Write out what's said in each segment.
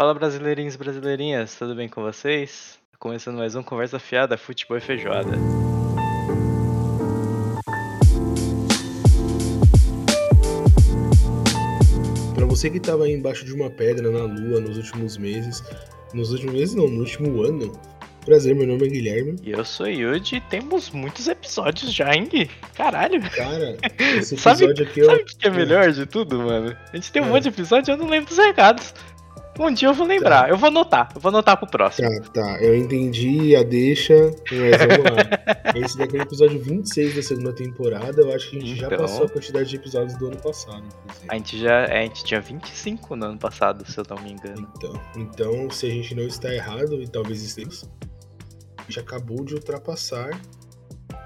Fala brasileirinhos e brasileirinhas, tudo bem com vocês? Começando mais um Conversa Fiada, Futebol e Feijoada. Para você que estava aí embaixo de uma pedra na lua nos últimos meses, nos últimos meses não, no último ano, Prazer, meu nome é Guilherme. E eu sou Yudi e temos muitos episódios já, hein? Caralho. Cara, esse episódio sabe, aqui... Sabe o que é melhor de tudo, mano? A gente tem um é. monte de episódios e eu não lembro dos recados. Um dia eu vou lembrar, tá. eu vou anotar, eu vou anotar pro próximo. Tá, tá, eu entendi a deixa, mas vamos lá. Esse daqui é o episódio 26 da segunda temporada, eu acho que a gente então... já passou a quantidade de episódios do ano passado, inclusive. A gente já, a gente tinha 25 no ano passado, se eu não me engano. Então, então se a gente não está errado, e talvez estejamos, a gente acabou de ultrapassar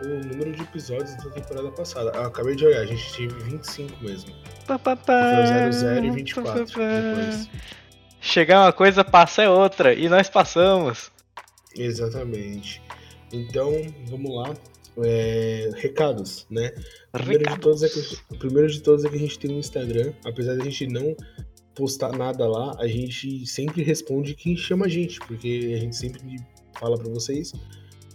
o número de episódios da temporada passada. Eu acabei de olhar, a gente teve 25 mesmo. Pá, pá, pá, foi 00 e 24 depois. Chegar uma coisa, passa é outra. E nós passamos. Exatamente. Então, vamos lá. É, recados, né? O primeiro, de todos é que, o primeiro de todos é que a gente tem um Instagram. Apesar de a gente não postar nada lá, a gente sempre responde quem chama a gente, porque a gente sempre fala para vocês.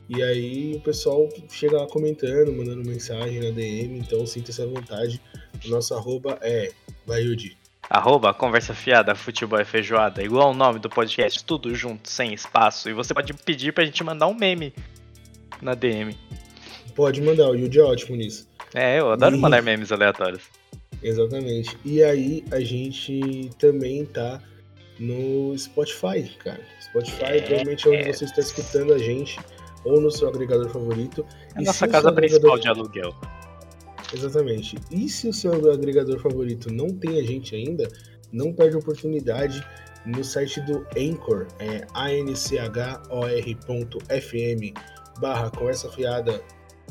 E aí o pessoal chega lá comentando, mandando mensagem na DM, então sinta-se à vontade. O nosso arroba é Vaiudi. Arroba Conversa Fiada, Futebol e Feijoada, igual o nome do podcast, tudo junto, sem espaço. E você pode pedir pra gente mandar um meme na DM. Pode mandar, o Yudi é ótimo nisso. É, eu adoro e... mandar memes aleatórios. Exatamente. E aí a gente também tá no Spotify, cara. Spotify é, provavelmente é onde é. você está escutando a gente, ou no seu agregador favorito. É a nossa casa principal de aluguel. Exatamente. E se o seu agregador favorito não tem a gente ainda, não perde a oportunidade no site do Anchor, é anchor.fm barra conversa fiada,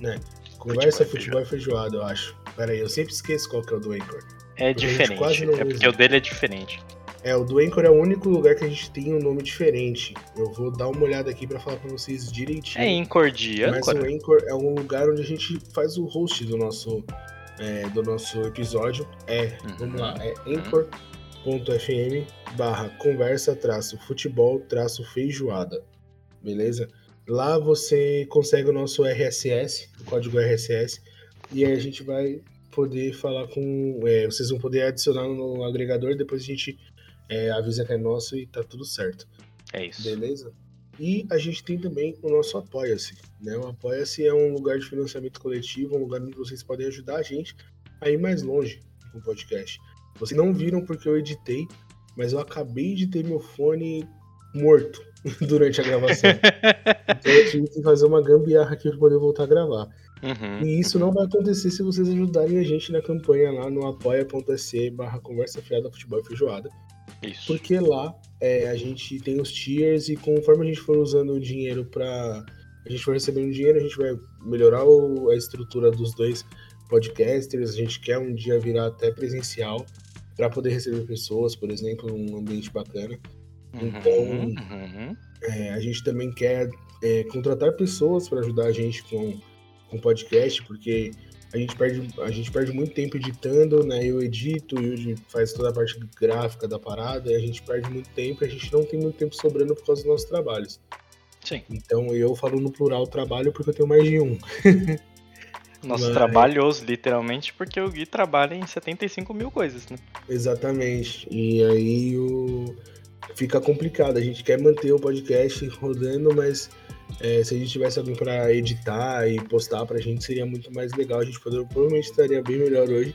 né? Conversa futebol, futebol e feijoada, eu acho. Pera aí, eu sempre esqueço qual que é o do Anchor. É diferente, é porque o dele é diferente. É, o do Anchor é o único lugar que a gente tem um nome diferente. Eu vou dar uma olhada aqui para falar para vocês direitinho. É Anchor de Mas o Anchor é um lugar onde a gente faz o host do nosso, é, do nosso episódio. É, uhum. vamos lá, é anchor.fm barra conversa traço futebol traço feijoada. Beleza? Lá você consegue o nosso RSS, o código RSS, e aí a gente vai poder falar com. É, vocês vão poder adicionar no agregador, depois a gente é, avisa que é nosso e tá tudo certo. É isso. Beleza? E a gente tem também o nosso Apoia-se. Né? O Apoia-se é um lugar de financiamento coletivo, um lugar onde vocês podem ajudar a gente a ir mais longe com o podcast. Vocês não viram porque eu editei, mas eu acabei de ter meu fone morto durante a gravação. então eu tive que fazer uma gambiarra aqui para poder voltar a gravar. Uhum. E isso não vai acontecer se vocês ajudarem a gente na campanha lá no apoia.se barra conversa fiada futebol e feijoada. Isso. Porque lá é, a gente tem os tiers e conforme a gente for usando o dinheiro para a gente for recebendo dinheiro, a gente vai melhorar o, a estrutura dos dois podcasters. A gente quer um dia virar até presencial para poder receber pessoas, por exemplo, num ambiente bacana. Uhum, então, uhum. É, a gente também quer é, contratar pessoas para ajudar a gente com o podcast, porque a gente perde, a gente perde muito tempo editando, né? Eu edito, o Yuji faz toda a parte gráfica da parada, e a gente perde muito tempo, e a gente não tem muito tempo sobrando por causa dos nossos trabalhos. Sim. Então eu falo no plural trabalho porque eu tenho mais de um. Nosso Mas... trabalhos, literalmente, porque o Gui trabalha em 75 mil coisas, né? Exatamente. E aí o... fica complicado. A gente quer manter o podcast rodando, mas é, se a gente tivesse alguém para editar e postar pra gente, seria muito mais legal. A gente poderia, provavelmente estaria bem melhor hoje.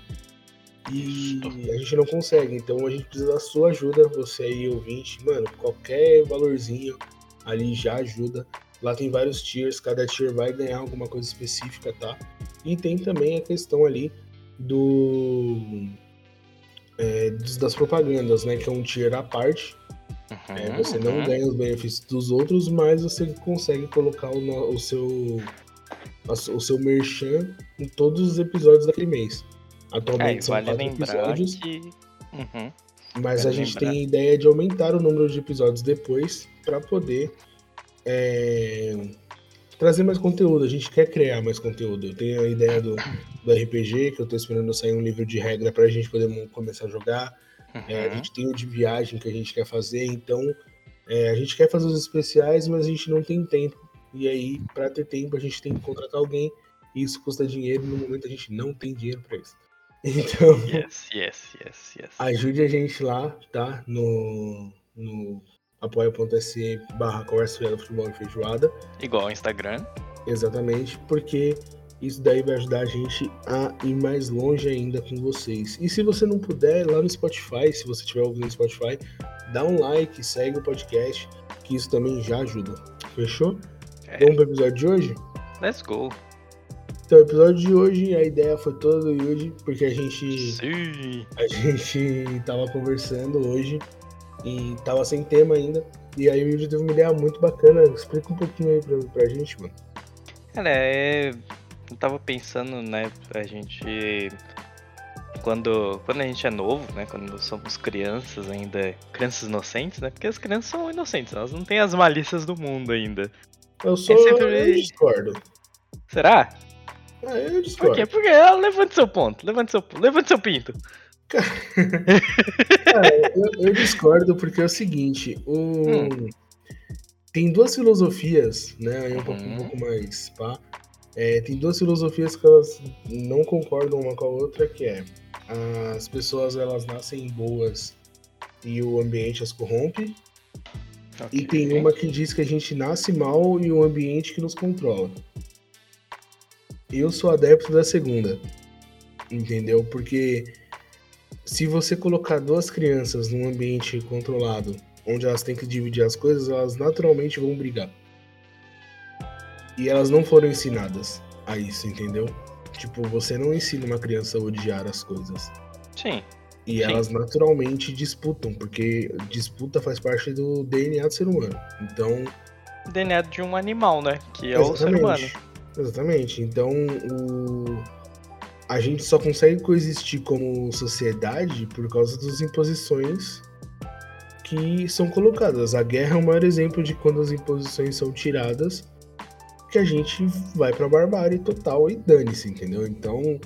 E a gente não consegue, então a gente precisa da sua ajuda, você aí ouvinte. Mano, qualquer valorzinho ali já ajuda. Lá tem vários tiers, cada tier vai ganhar alguma coisa específica, tá? E tem também a questão ali do é, das propagandas, né? Que é um tier à parte, Uhum, é, você não uhum. ganha os benefícios dos outros, mas você consegue colocar o, o seu o seu merchan em todos os episódios daquele mês. Atualmente é, são vale quatro episódios. Que... Uhum. Mas vale a gente lembrar. tem a ideia de aumentar o número de episódios depois para poder é, trazer mais conteúdo. A gente quer criar mais conteúdo. Eu tenho a ideia do, do RPG, que eu estou esperando sair um livro de regra para a gente poder começar a jogar. Uhum. É, a gente tem o de viagem que a gente quer fazer, então é, a gente quer fazer os especiais, mas a gente não tem tempo. E aí, para ter tempo, a gente tem que contratar alguém. E isso custa dinheiro. No momento, a gente não tem dinheiro para isso. Então, yes, yes, yes, yes. ajude a gente lá, tá? No, no apoia.se barra conversa futebol e feijoada. Igual ao Instagram. Exatamente, porque isso daí vai ajudar a gente a ir mais longe ainda com vocês. E se você não puder, lá no Spotify, se você estiver ouvindo no Spotify, dá um like, segue o podcast, que isso também já ajuda. Fechou? É. Vamos pro episódio de hoje? Let's go. Então, o episódio de hoje, a ideia foi toda do Yuji, porque a gente. Sim. A gente tava conversando hoje e tava sem tema ainda. E aí o Yuji teve uma ideia muito bacana. Explica um pouquinho aí pra, pra gente, mano. Cara, é eu tava pensando, né, a gente. Quando, quando a gente é novo, né? Quando somos crianças ainda, crianças inocentes, né? Porque as crianças são inocentes, elas não têm as malícias do mundo ainda. Eu sou. É sempre... Eu discordo. Será? Ah, eu discordo. Por quê? Porque ela levante seu ponto, levante seu, levante seu pinto. Cara, eu, eu, discordo porque é o seguinte, o... Hum. tem duas filosofias, né? Um, uhum. pouco, um pouco mais pá. É, tem duas filosofias que elas não concordam uma com a outra, que é as pessoas elas nascem boas e o ambiente as corrompe. Okay. E tem uma que diz que a gente nasce mal e o ambiente que nos controla. Eu sou adepto da segunda. Entendeu? Porque se você colocar duas crianças num ambiente controlado, onde elas têm que dividir as coisas, elas naturalmente vão brigar. E elas não foram ensinadas a isso, entendeu? Tipo, você não ensina uma criança a odiar as coisas. Sim. E Sim. elas naturalmente disputam, porque disputa faz parte do DNA do ser humano. Então. DNA de um animal, né? Que é o ser humano. Exatamente. Então, o... a gente só consegue coexistir como sociedade por causa das imposições que são colocadas. A guerra é o maior exemplo de quando as imposições são tiradas que a gente vai pra barbárie total e dane-se, entendeu? Então,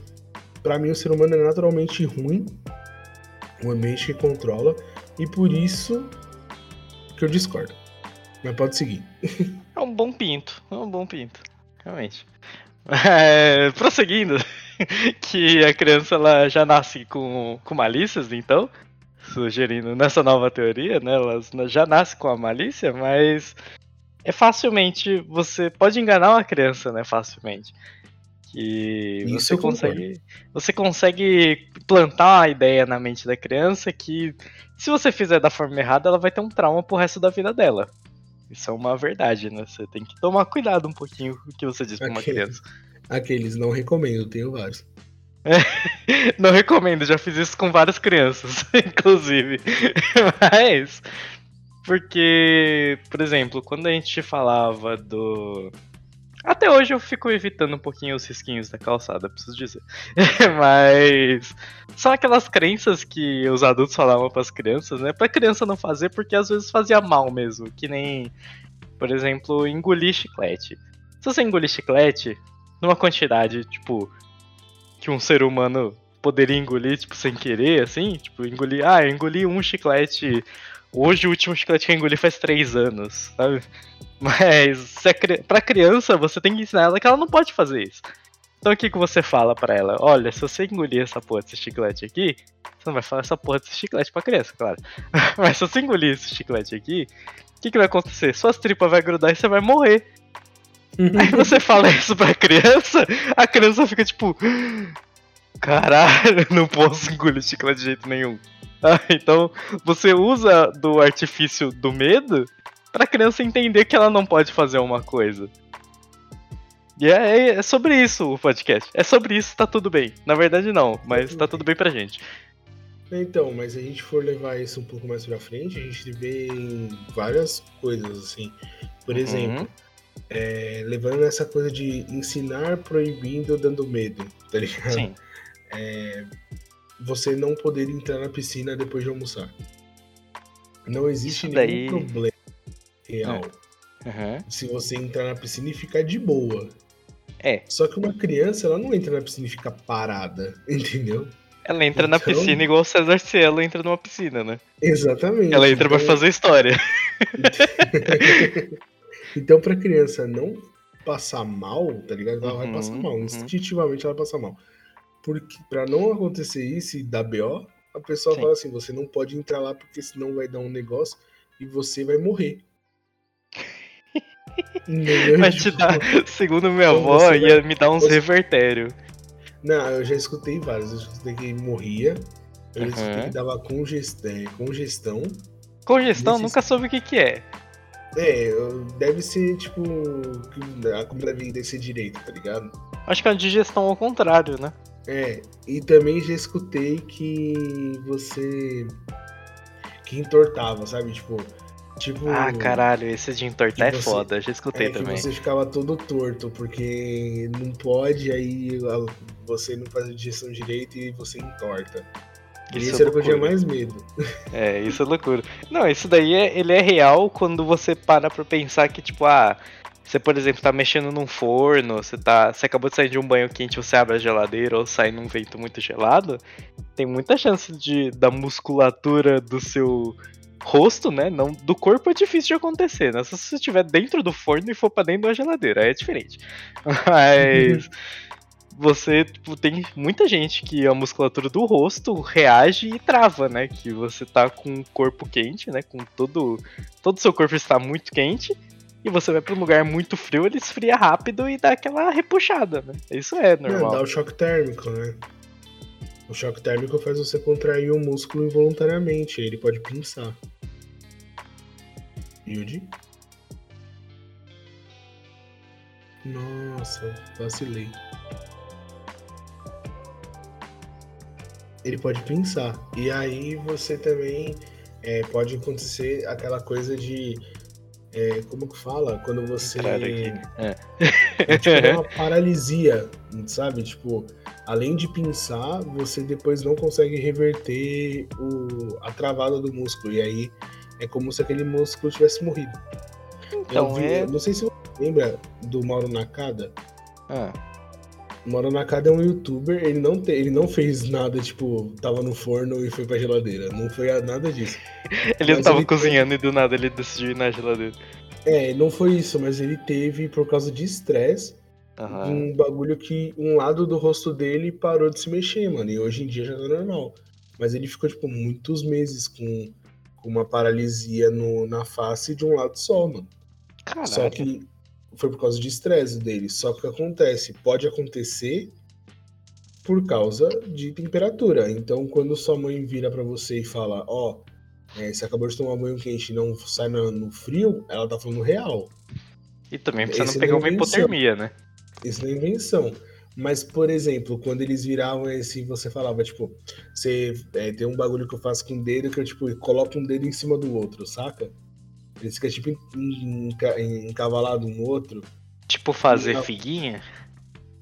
para mim, o ser humano é naturalmente ruim, o ambiente que controla, e por isso que eu discordo. Mas pode seguir. É um bom pinto, é um bom pinto, realmente. É, prosseguindo, que a criança ela já nasce com, com malícias, então, sugerindo nessa nova teoria, né? Ela já nasce com a malícia, mas é facilmente. Você pode enganar uma criança, né? Facilmente. Que Isso você consegue. Você consegue plantar uma ideia na mente da criança que se você fizer da forma errada, ela vai ter um trauma pro resto da vida dela. Isso é uma verdade, né? Você tem que tomar cuidado um pouquinho com o que você diz pra uma criança. Aqueles não recomendo, tenho vários. não recomendo, já fiz isso com várias crianças, inclusive. Mas porque, por exemplo, quando a gente falava do. Até hoje eu fico evitando um pouquinho os risquinhos da calçada, preciso dizer. Mas são aquelas crenças que os adultos falavam para as crianças, né? Pra criança não fazer, porque às vezes fazia mal mesmo. Que nem, por exemplo, engolir chiclete. Se você engolir chiclete, numa quantidade, tipo, que um ser humano poderia engolir, tipo, sem querer, assim, tipo, engolir. Ah, eu engoli um chiclete Hoje o último chiclete que eu engoli faz três anos, sabe? Mas se é, pra criança, você tem que ensinar ela que ela não pode fazer isso. Então o que, que você fala para ela? Olha, se você engolir essa porra desse chiclete aqui, você não vai falar essa porra desse chiclete pra criança, claro. Mas se você engolir esse chiclete aqui, o que, que vai acontecer? Suas tripas vai grudar e você vai morrer. Aí você fala isso pra criança, a criança fica tipo. Caralho, não posso engolir chiclete de jeito nenhum. Ah, então você usa do artifício do medo pra criança entender que ela não pode fazer uma coisa. E é, é, sobre isso o podcast. É sobre isso, tá tudo bem. Na verdade, não, mas tá tudo bem pra gente. Então, mas se a gente for levar isso um pouco mais pra frente, a gente vê várias coisas, assim. Por uhum. exemplo, é, levando essa coisa de ensinar proibindo dando medo, tá ligado? Sim. É, você não poder entrar na piscina depois de almoçar. Não existe nenhum problema real é. uhum. se você entrar na piscina e ficar de boa. É. Só que uma criança, ela não entra na piscina e fica parada, entendeu? Ela entra na Então- piscina igual o César Cielo entra numa piscina, né? Exatamente. Ela entra pra Então- fazer história. então, pra criança não passar mal, tá ligado? Ela vai Uhum, passar mal. uhum. Instintivamente ela vai passar mal. Porque pra não acontecer isso e dar BO, a pessoa Sim. fala assim: você não pode entrar lá porque senão vai dar um negócio e você vai morrer. Entendeu? Vai te Tipo, dar, segundo minha Então avó, ia vai- me dar uns você- revertério. Não, eu já escutei vários. Eu escutei que morria. Eu já escutei Uhum. que dava é, congestão. Congestão, Nesses- nunca soube o que que é. É, deve ser tipo. A comida deve descer direito, tá ligado? Acho que é uma digestão ao contrário, né? É, e também já escutei que você. que entortava, sabe? Tipo. Tipo. Ah, caralho, esse de entortar é que você- foda, já escutei É que também. você ficava todo torto, porque não pode, aí você não faz a digestão direito e você entorta. E Isso Isso é era o que eu tinha mais medo. É, isso é loucura. Não, isso daí é, ele é real quando você para pra pensar que, tipo, ah, você, por exemplo, tá mexendo num forno, você tá. Você acabou de sair de um banho quente, você abre a geladeira ou sai num vento muito gelado, tem muita chance de da musculatura do seu rosto, né? Não, do corpo é difícil de acontecer, né? Se você estiver dentro do forno e for pra dentro da geladeira, aí é diferente. Mas você tipo, tem muita gente que a musculatura do rosto reage e trava, né? Que você tá com o corpo quente, né? Com todo todo seu corpo está muito quente e você vai pra um lugar muito frio, ele esfria rápido e dá aquela repuxada, né? Isso é dá normal. o choque térmico, né? O choque térmico faz você contrair o músculo involuntariamente, ele pode pinçar. Yudi? Nossa, vacilei. Ele pode pinçar. E aí você também é, pode acontecer aquela coisa de. É, como que fala? Quando você. Caralho, aqui. É. É tipo uma paralisia, sabe? Tipo, além de pinçar, você depois não consegue reverter o, a travada do músculo. E aí é como se aquele músculo tivesse morrido. Então vi, é. não sei se você lembra do Mauro Nakada. Ah, O Mauro Nakada é um youtuber, ele não, te, ele não fez nada, tipo, tava no forno e foi pra geladeira. Não foi nada disso. ele não Mas tava ele cozinhando e do nada ele decidiu ir na geladeira. É, não foi isso, mas ele teve, por causa de estresse, Aham. um bagulho que um lado do rosto dele parou de se mexer, mano. E hoje em dia já tá normal. Mas ele ficou, tipo, muitos meses com, com uma paralisia no, na face de um lado só, mano. Caralho. Só que foi por causa de estresse dele. Só que o que acontece? Pode acontecer por causa de temperatura. Então, quando sua mãe vira pra você e fala, ó, é, você acabou de tomar banho quente e não sai no, no frio, ela tá falando real. E também pra você esse não pegar uma hipotermia, né? Isso não é invenção. Mas, por exemplo, quando eles viravam esse, você falava, tipo, você é, tem um bagulho que eu faço com o dedo que eu, tipo, coloco um dedo em cima do outro, saca? Ele fica, tipo, en- enca- encavalado um no outro. Tipo fazer Não. figuinha.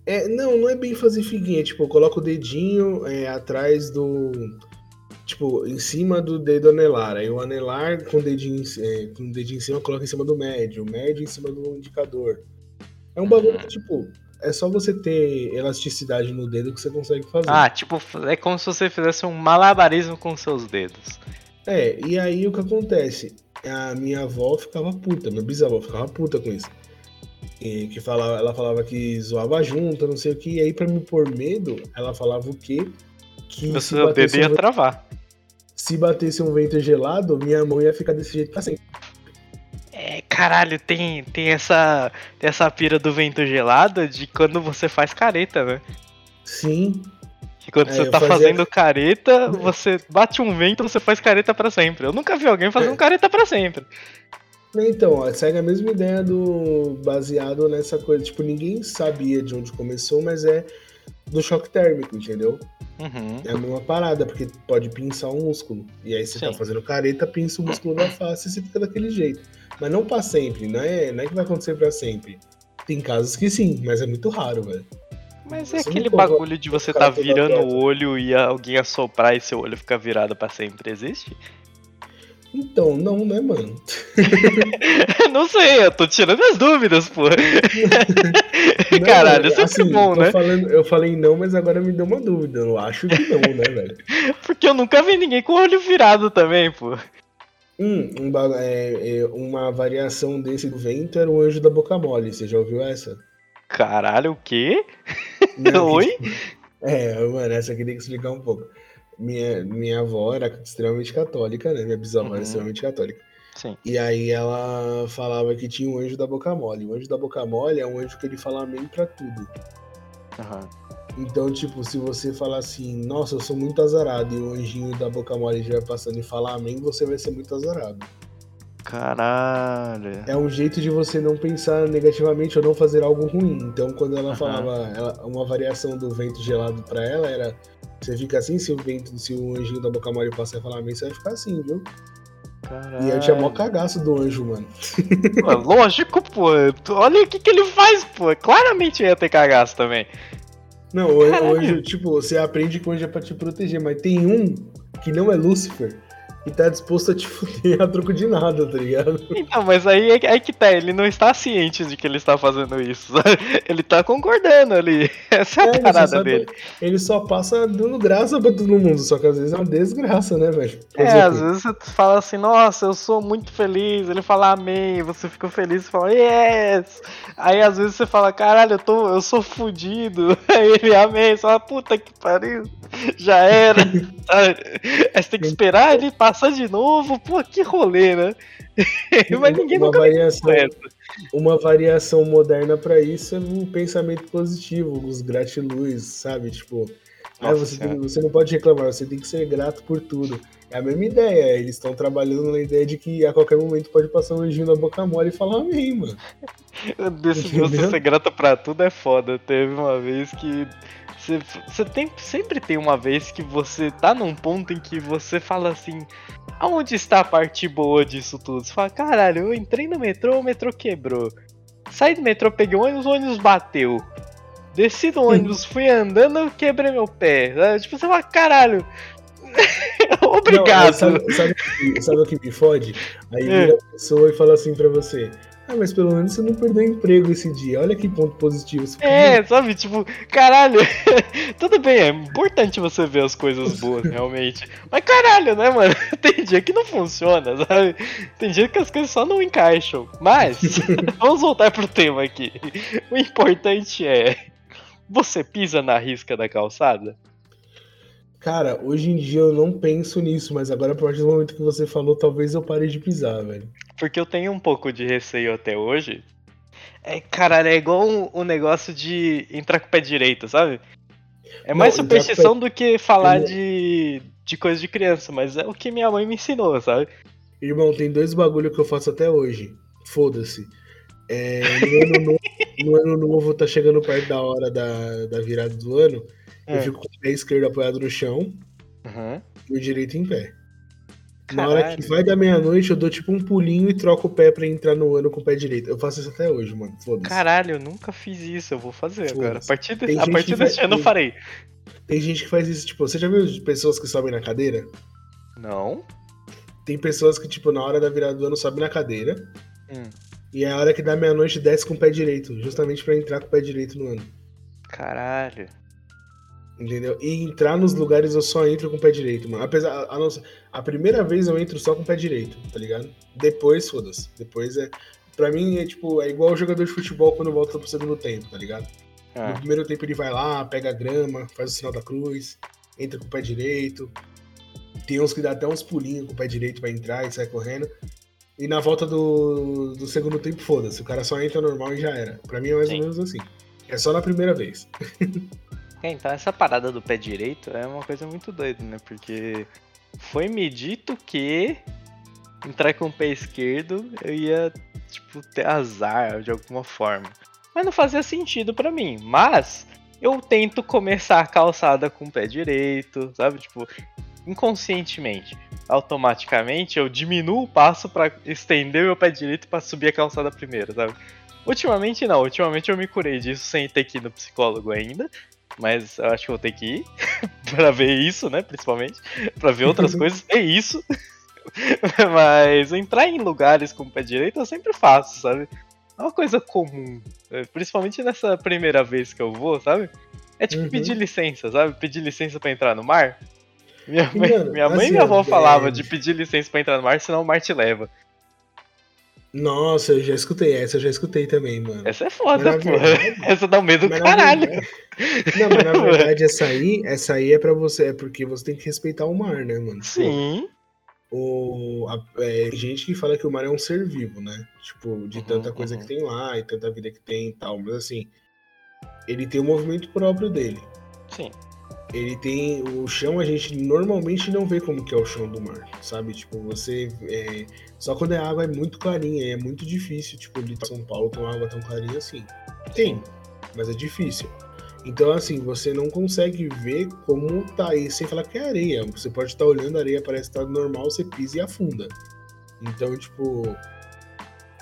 É, não, não é bem fazer figuinha, tipo, eu coloco o dedinho é, atrás do. Tipo, em cima do dedo anelar. Aí o anelar com o dedinho, é, com o dedinho em cima, coloca em cima do médio, o médio em cima do indicador. É um bagulho que, tipo, é só você ter elasticidade no dedo que você consegue fazer. Ah, tipo, é como se você fizesse um malabarismo com seus dedos. É, e aí o que acontece? A minha avó ficava puta, minha bisavó ficava puta com isso. E que falava, ela falava que zoava junto, não sei o que, e aí pra me pôr medo, ela falava o quê? Que O se seu dedo batesse, ia um, travar. se batesse um vento gelado, minha mão ia ficar desse jeito pra sempre. É, caralho, tem, tem essa tem essa pira do vento gelado de quando você faz careta, né? Sim, Que quando É, você tá fazia- fazendo careta, você bate um vento, você faz careta pra sempre. Eu nunca vi alguém fazendo É. careta pra sempre. então, ó, segue a mesma ideia do baseado nessa coisa, tipo, ninguém sabia de onde começou, mas é do choque térmico, entendeu? Uhum. É a mesma parada, porque pode pinçar um músculo. E aí você tá Sim. fazendo careta, pinça o músculo da face e você fica daquele jeito. Mas não pra sempre, não é, não é que vai acontecer pra sempre. Tem casos que sim, mas é muito raro, velho. Mas é aquele bagulho de você tá virando o olho e alguém assoprar e seu olho ficar virado pra sempre. Existe? Então, não, né, mano? não sei, eu tô tirando as dúvidas, pô. Não, Caralho, isso assim, é bom, né? falando- eu falei não, mas agora me deu uma dúvida. Eu acho que não, né, velho? Porque eu nunca vi ninguém com o olho virado também, pô. Hum, um é, é, uma variação desse do vento era o anjo da boca mole. Você já ouviu essa? Caralho, o quê? Não, Oi? É, mano, essa aqui tem que explicar um pouco. Minha, minha avó era extremamente católica, né? Minha bisavó Uhum. era extremamente católica. Sim. E aí ela falava que tinha um anjo da boca mole. O anjo da boca mole é um anjo que ele fala amém pra tudo. Aham. Então, tipo, se você falar assim, nossa, eu sou muito azarado, e o anjinho da boca mole estiver passando e falar amém, você vai ser muito azarado. Caralho. É um jeito de você não pensar negativamente ou não fazer algo ruim. Então, quando ela falava, ela- uma variação do vento gelado pra ela era, você fica assim, se o vento, se o anjinho da boca mole passar e falar amém, você vai ficar assim, viu? Caralho. E eu tinha mó cagaço do anjo, mano. Pô, lógico, pô. Olha o que, que ele faz, pô. Claramente ia ter cagaço também. Não, o anjo, tipo, você aprende que o anjo é pra te proteger, mas tem um que não é Lúcifer e tá disposto a te fuder a troco de nada, tá ligado? Então, mas aí é, que- que tá, ele não está ciente de que ele está fazendo isso. Ele tá concordando ali. Essa é a É, você parada sabe, dele. Ele só passa dando graça pra todo mundo, só que às vezes é uma desgraça, né, velho? É, às vezes você fala assim, nossa, eu sou muito feliz. Ele fala amém, você fica feliz e fala yes. Aí às vezes você fala, caralho, eu, tô, eu sou fudido. Aí ele amém, você fala, puta que pariu, já era. Aí você tem que esperar ele passar de novo. Pô, que rolê, né? Mas ninguém uma nunca variação, uma variação moderna pra isso é o pensamento positivo, os gratiluz, sabe? Tipo, ah, Nossa você, tem- você não pode reclamar, você tem que ser grato por tudo. É a mesma ideia, eles estão trabalhando na ideia de que a qualquer momento pode passar um anjinho na boca mole e falar amém, mano. Desse de você ser grata pra tudo é foda. Teve uma vez que. Você, você tem, sempre tem uma vez que você tá num ponto em que você fala assim: aonde está a parte boa disso tudo? Você fala: caralho, eu entrei no metrô, o metrô quebrou. Saí do metrô, peguei o ônibus, o ônibus bateu. Desci do ônibus, fui andando, eu quebrei meu pé. Sabe? Tipo, você fala: caralho. Obrigado. Não, aí sabe, sabe o que- sabe o que me fode? Aí É. vira a pessoa e fala assim pra você. Ah, mas pelo menos você não perdeu emprego esse dia. Olha que ponto positivo. É, sabe, tipo, caralho, tudo bem, é importante você ver as coisas boas, realmente. Mas caralho, né, mano? Tem dia que não funciona, sabe? Tem dia que as coisas só não encaixam. Mas, vamos voltar pro tema aqui. O importante é. Você pisa na risca da calçada? Cara, hoje em dia eu não penso nisso, mas agora a partir do momento que você falou, talvez eu pare de pisar, velho. Porque eu tenho um pouco de receio até hoje. É, caralho, é igual um, um negócio de entrar com o pé direito, sabe? É Não, mais entrar com o pé- superstição do que falar Eu- de, de coisa de criança, mas é o que minha mãe me ensinou, sabe? Irmão, tem dois bagulho que eu faço até hoje. Foda-se. É, no, ano novo, no ano novo, tá chegando perto da hora da, da virada do ano. Eu É. fico com o pé esquerdo apoiado no chão Uhum. e o direito em pé. Na hora que Caralho. vai da meia-noite, eu dou tipo um pulinho e troco o pé pra entrar no ano com o pé direito. Eu faço isso até hoje, mano. Foda-se. Caralho, eu nunca fiz isso, eu vou fazer agora. A partir, de- a partir vai- ano eu farei. Tem gente que faz isso, tipo, você já viu pessoas que sobem na cadeira? Não? Tem pessoas que, tipo, na hora da virada do ano sobe na cadeira. Hum. E é a hora que dá meia-noite desce com o pé direito, justamente pra entrar com o pé direito no ano. Caralho. Entendeu? E entrar nos lugares eu só entro com o pé direito, mano. Apesar, a, não ser- a primeira vez eu entro só com o pé direito, tá ligado? Depois, foda-se. Depois é. Pra mim é tipo, é igual o jogador de futebol quando volta pro segundo tempo, tá ligado? No Ah, primeiro tempo ele vai lá, pega a grama, faz o sinal da cruz, entra com o pé direito. Tem uns que dá até uns pulinhos com o pé direito pra entrar e sai correndo. E na volta do, do segundo tempo, foda-se. O cara só entra normal e já era. Pra mim é mais Sim. ou menos assim. É só na primeira vez. é, então essa parada do pé direito é uma coisa muito doida, né? Porque foi me dito que entrar com o pé esquerdo eu ia, tipo, ter azar de alguma forma. Mas não fazia sentido pra mim. Mas eu tento começar a calçada com o pé direito, sabe? Tipo, inconscientemente. Automaticamente eu diminuo o passo pra estender meu pé direito pra subir a calçada primeiro, sabe? Ultimamente não, ultimamente eu me curei disso sem ter que ir no psicólogo ainda. Mas eu acho que eu vou ter que ir pra ver isso, né? Principalmente. Pra ver outras coisas. É isso. Mas entrar em lugares com o pé direito eu sempre faço, sabe? É uma coisa comum. É, principalmente nessa primeira vez que eu vou, sabe? É tipo uhum. pedir licença, sabe? Pedir licença para entrar no mar. Minha mãe, Mano, minha mãe assim, e minha avó é... falavam de pedir licença para entrar no mar, senão o mar te leva. Nossa, eu já escutei essa, eu já escutei também, mano. Essa é foda, pô. Essa dá um medo do caralho. Verdade... Não, mas na verdade, essa aí, essa aí é pra você, é porque você tem que respeitar o mar, né, mano? Sim. O, a, é, gente que fala que o mar é um ser vivo, né? Tipo, de uhum, tanta coisa uhum. que tem lá e tanta vida que tem e tal. Mas assim, ele tem o um movimento próprio dele. Sim. Ele tem. O chão a gente normalmente não vê como que é o chão do mar, sabe? Tipo, você. É, só quando a água é muito clarinha, é muito difícil, tipo, de São Paulo uma água tão clarinha assim. Tem, mas é difícil. Então, assim, você não consegue ver como tá aí sem falar que é areia. Você pode estar olhando a areia, parece estar normal, você pisa e afunda. Então, tipo,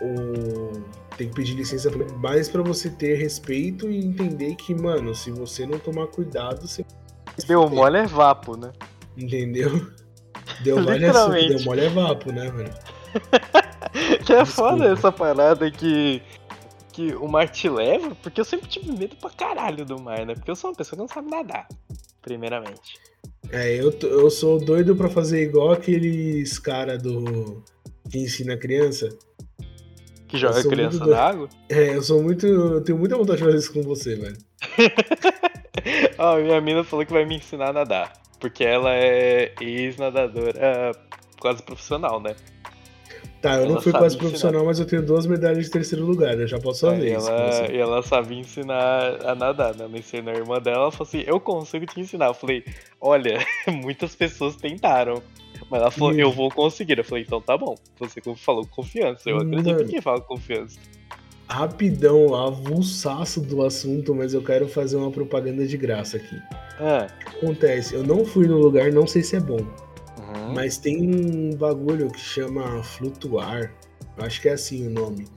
o... tem que pedir licença mais para você ter respeito e entender que, mano, se você não tomar cuidado, você. Deu mole é vapo, né? Entendeu? Deu mole é, deu mole é vapo, né, mano? que é foda essa parada que que o mar te leva, porque eu sempre tive medo pra caralho do mar, né? Porque eu sou uma pessoa que não sabe nadar, primeiramente. É, eu, eu sou doido pra fazer igual aqueles cara do. que ensina criança. Que joga criança na água? É, eu sou muito. Eu tenho muita vontade de fazer isso com você, velho. Ó, minha mina falou que vai me ensinar a nadar. Porque ela é ex-nadadora quase profissional, né? Tá, eu ela não fui quase profissional, mas eu tenho duas medalhas de terceiro lugar, eu já posso fazer é, isso. Ela, e ela sabia ensinar a nadar, né? Ela ensinou a irmã dela, ela falou assim, eu consigo te ensinar. Eu falei, olha, muitas pessoas tentaram. Mas ela falou, eu vou conseguir. Eu falei, então tá bom. Você falou confiança. Eu acredito Mano, em quem fala confiança. Rapidão, avulsaço do assunto, mas eu quero fazer uma propaganda de graça aqui. Ah. O que acontece? Eu não fui no lugar, não sei se é bom. Uhum. Mas tem um bagulho que chama flutuar. Acho que é assim o nome.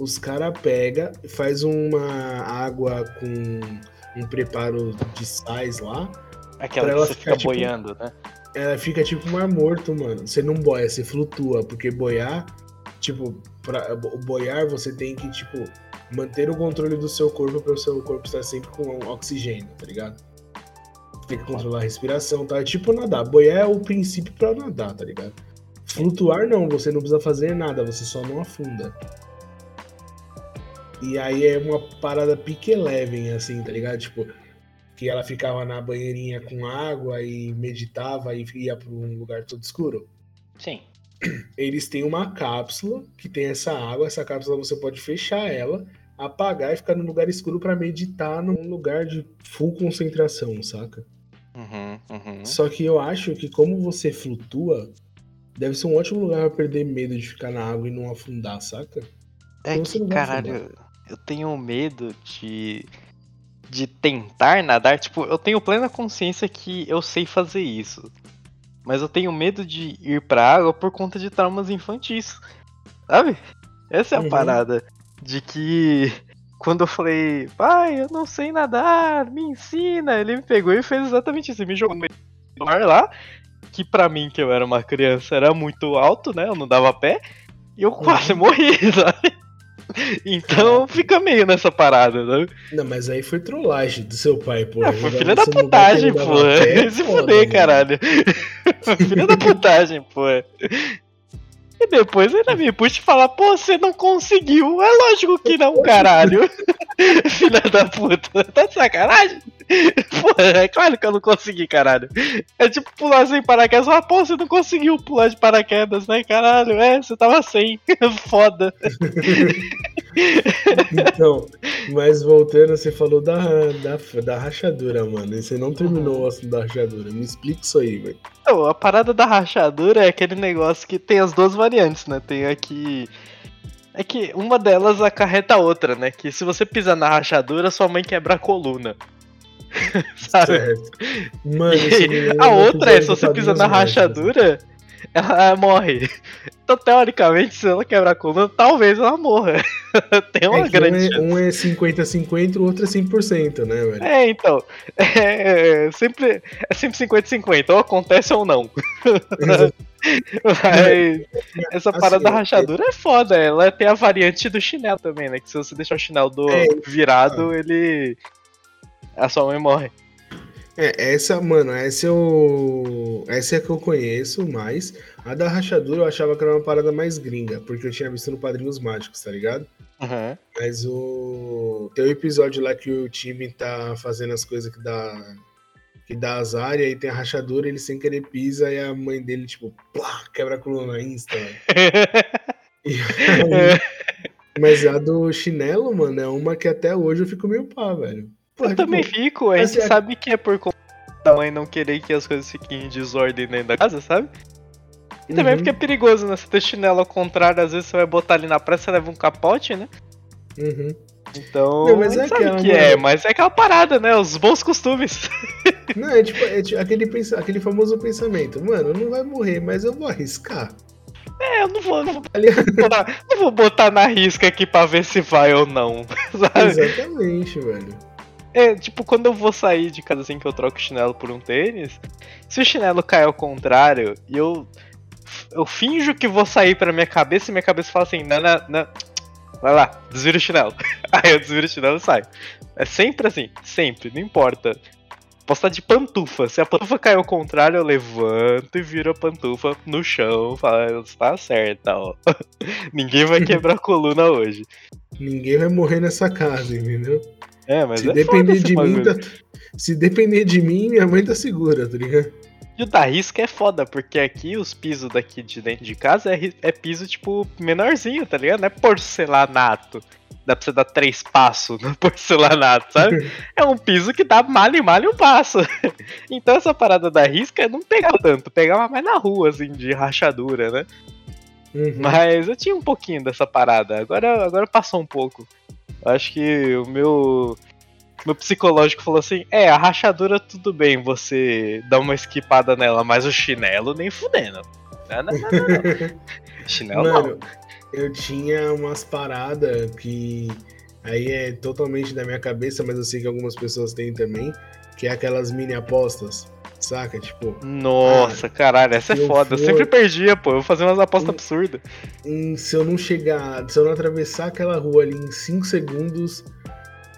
Os caras pega faz uma água com um preparo de sais lá. Aquela que você fica tipo, boiando, né? Ela fica tipo mar morto, mano. Você não boia, você flutua, porque boiar, tipo, pra boiar você tem que, tipo, manter o controle do seu corpo para o seu corpo estar sempre com oxigênio, tá ligado? tem que controlar a respiração, tá? É tipo nadar. Boiar é o princípio para nadar, tá ligado? Flutuar não, você não precisa fazer nada, você só não afunda. E aí é uma parada pique eleven, assim, tá ligado? Tipo, que ela ficava na banheirinha com água e meditava e ia para um lugar todo escuro. Sim. Eles têm uma cápsula que tem essa água, essa cápsula você pode fechar ela, apagar e ficar num lugar escuro para meditar num lugar de full concentração, saca? Uhum, uhum. Só que eu acho que como você flutua, deve ser um ótimo lugar pra perder medo de ficar na água e não afundar, saca? É que, caralho, afundar. eu tenho medo de de tentar nadar, tipo, eu tenho plena consciência que eu sei fazer isso. Mas eu tenho medo de ir pra água por conta de traumas infantis. Sabe? Essa é a uhum. parada. De que quando eu falei, pai, eu não sei nadar, me ensina, ele me pegou e fez exatamente isso, ele me jogou no mar lá, que para mim, que eu era uma criança, era muito alto, né? Eu não dava pé, e eu quase uhum. morri, sabe? Então fica meio nessa parada, né? Não, mas aí foi trollagem do seu pai, pô. Não, foi filha da putagem, pô. Se fuder, né? caralho. filha da putagem, pô. E depois ainda me puxa e fala, pô, você não conseguiu. É lógico que não, caralho. Filha da puta. Tá de sacanagem? Pô, é claro que eu não consegui, caralho. É tipo pular sem paraquedas. Ah, pô, você não conseguiu pular de paraquedas, né, caralho? É, você tava sem. Foda. então, mas voltando, você falou da, da, da rachadura, mano. E você não terminou o assunto da rachadura. Me explica isso aí, velho. A parada da rachadura é aquele negócio que tem as duas variantes, né? Tem aqui. É que uma delas acarreta a outra, né? Que se você pisar na rachadura, sua mãe quebra a coluna. Sabe? Mano, a outra é, se você pisar na rachadura, ela morre. Então, teoricamente, se ela quebrar a coluna, talvez ela morra. Tem uma É grande um é, um é 50-50, o outro é 100%, né, velho? É, então. É, sempre, é sempre 50-50, ou acontece ou não. Mas essa Assim, parada da é- rachadura é foda. Ela tem a variante do chinelo também, né? Que se você deixar o chinelo do É. virado, ele. A sua mãe morre. É, essa, mano, essa eu. Essa é a que eu conheço mais. A da rachadura eu achava que era uma parada mais gringa, porque eu tinha visto no Padrinhos Mágicos, tá ligado? Uhum. Mas o. Tem um episódio lá que o time tá fazendo as coisas que dá. Que dá azar, e aí tem a rachadura, ele sem querer pisa, e a mãe dele, tipo, plá, quebra a coluna insta. E aí- Mas a do chinelo, mano, é uma que até hoje eu fico meio pá, velho. Porra, Eu também tipo, fico, a gente é- sabe que é por conta da mãe não querer que as coisas fiquem em desordem dentro da casa, sabe? E também Uhum. porque é perigoso, né? Você ter chinelo ao contrário, às vezes você vai botar ali na praia, você leva um capote, né? Uhum. Então, Não, mas é sabe aquela, que é, mas é aquela parada, né? Os bons costumes. Não, é tipo, é tipo aquele, aquele famoso pensamento, mano, não vai morrer, mas eu vou arriscar. É, eu não vou, não vou, botar, não vou botar na risca aqui pra ver se vai ou não, sabe? Exatamente, velho. É, tipo, quando eu vou sair de casa assim que eu troco o chinelo por um tênis, se o chinelo cai ao contrário e eu eu finjo que vou sair pra minha cabeça e minha cabeça fala assim, não, não, não, vai lá, desvira o chinelo. Aí eu desviro o chinelo e saio. É sempre assim, sempre, não importa. Posso estar de pantufa. Se a pantufa cair ao contrário, eu levanto e viro a pantufa no chão. Falo, tá certa, ó. Ninguém vai quebrar a coluna hoje. Ninguém vai morrer nessa casa, entendeu? É, mas Se é depender de mim, tá... se depender de mim, minha mãe tá segura, tá ligado? E o da risca é foda, porque aqui os pisos daqui de dentro de casa é, é piso, tipo, menorzinho, tá ligado? Não é porcelanato. Dá pra você dar três passos no porcelanato, sabe? É um piso que dá malho e malho um passo. Então essa parada da risca não pegava tanto, pegava mais na rua, assim, de rachadura, né? Uhum. Mas eu tinha um pouquinho dessa parada, agora, agora passou um pouco. Eu acho que o meu. Meu psicológico falou assim: é, a rachadura tudo bem, você dá uma esquipada nela, mas o chinelo nem fudendo. Não, não, não, não, não. Chinelo não. Mano, eu tinha umas paradas que aí é totalmente da minha cabeça, mas eu sei que algumas pessoas têm também, que é aquelas mini apostas, saca? Tipo, Nossa, caralho, essa é eu foda. Eu for- sempre perdia, pô. Eu vou fazer umas apostas absurdas. se eu não chegar, se eu não atravessar aquela rua ali em 5 segundos,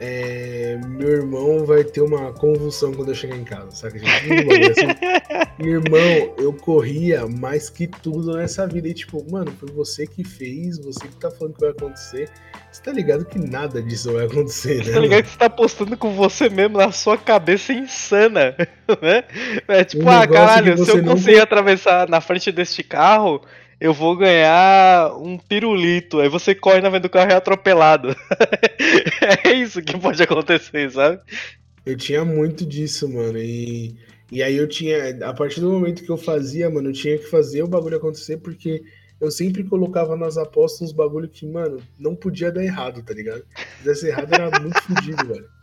é, meu irmão vai ter uma convulsão quando eu chegar em casa, saca? Meu irmão, eu corria mais que tudo nessa vida. E tipo, mano, foi você que fez, você que tá falando que vai acontecer. Você tá ligado que nada disso vai acontecer, né? Tá ligado que você tá postando com você mesmo na sua cabeça insana, né? É tipo, Um ah, caralho, se você eu não conseguir atravessar na frente deste carro, eu vou ganhar um pirulito. Aí você corre na frente do carro e é atropelado. é isso que pode acontecer, sabe? Eu tinha muito disso, mano. E, e aí eu tinha. A partir do momento que eu fazia, mano, eu tinha que fazer o bagulho acontecer, porque eu sempre colocava nas apostas uns bagulho que, mano, não podia dar errado, tá ligado? Se desse errado era muito fodido, velho.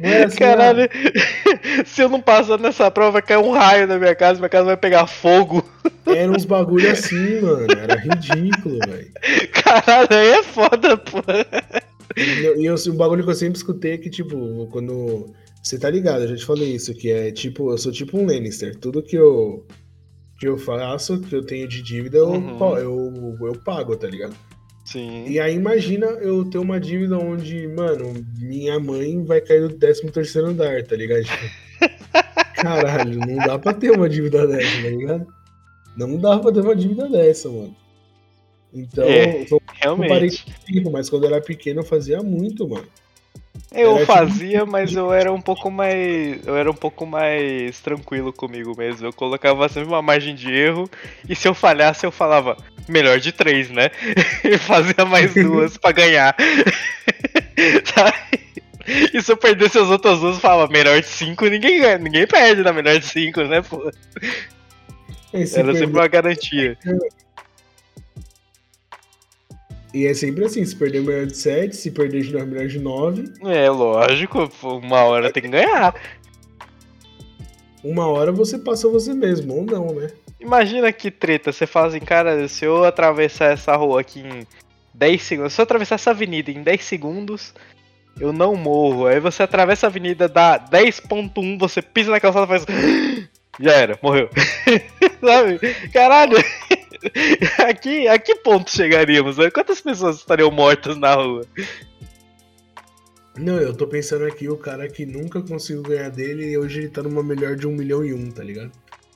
Era assim, Caralho, se eu não passar nessa prova, vai cair um raio na minha casa, minha casa vai pegar fogo. ah, Era uns bagulho assim, mano. Era ridículo, velho. Caralho, aí é foda, pô. E, eu- eu- um bagulho que eu sempre escutei é que, tipo, quando. Você tá ligado, eu já te falei isso, que é tipo, eu sou tipo um Lannister. Tudo que eu que eu faço, que eu tenho de dívida, eu, Uhum. pa- eu, eu pago, tá ligado? Sim. E aí imagina eu ter uma dívida onde, mano, minha mãe vai cair do 13 terceiro andar, tá ligado? Caralho, não dá pra ter uma dívida dessa, tá ligado? Não dá pra ter uma dívida dessa, mano. Então, É. parei Realmente. tempo, mas quando eu era pequeno eu fazia muito, mano. Eu Era tipo- fazia, mas eu era um pouco mais. Eu era um pouco mais tranquilo comigo mesmo. Eu colocava sempre uma margem de erro. E se eu falhasse, eu falava, melhor de três, né? E fazia mais duas pra ganhar. Sabe? E se eu perdesse as outras duas, eu falava, melhor de cinco, ninguém ganha. Ninguém perde na melhor de cinco, né, pô? É, se Era sempre uma garantia. E é sempre assim, se perder melhor de 7, se perder de 9, melhor de 9. É, lógico, uma hora tem que ganhar. Uma hora você passa você mesmo, ou não, né? Imagina que treta, você fala assim, cara, se eu atravessar essa rua aqui em 10 segundos, se eu atravessar essa avenida em 10 segundos, eu não morro. Aí você atravessa a avenida, dá 10.1, você pisa na calçada e faz. Já era, morreu. Sabe? Caralho! aqui, a que ponto chegaríamos? Né? Quantas pessoas estariam mortas na rua? Não, eu tô pensando aqui o cara que nunca conseguiu ganhar dele e hoje ele tá numa melhor de um milhão e um, tá ligado?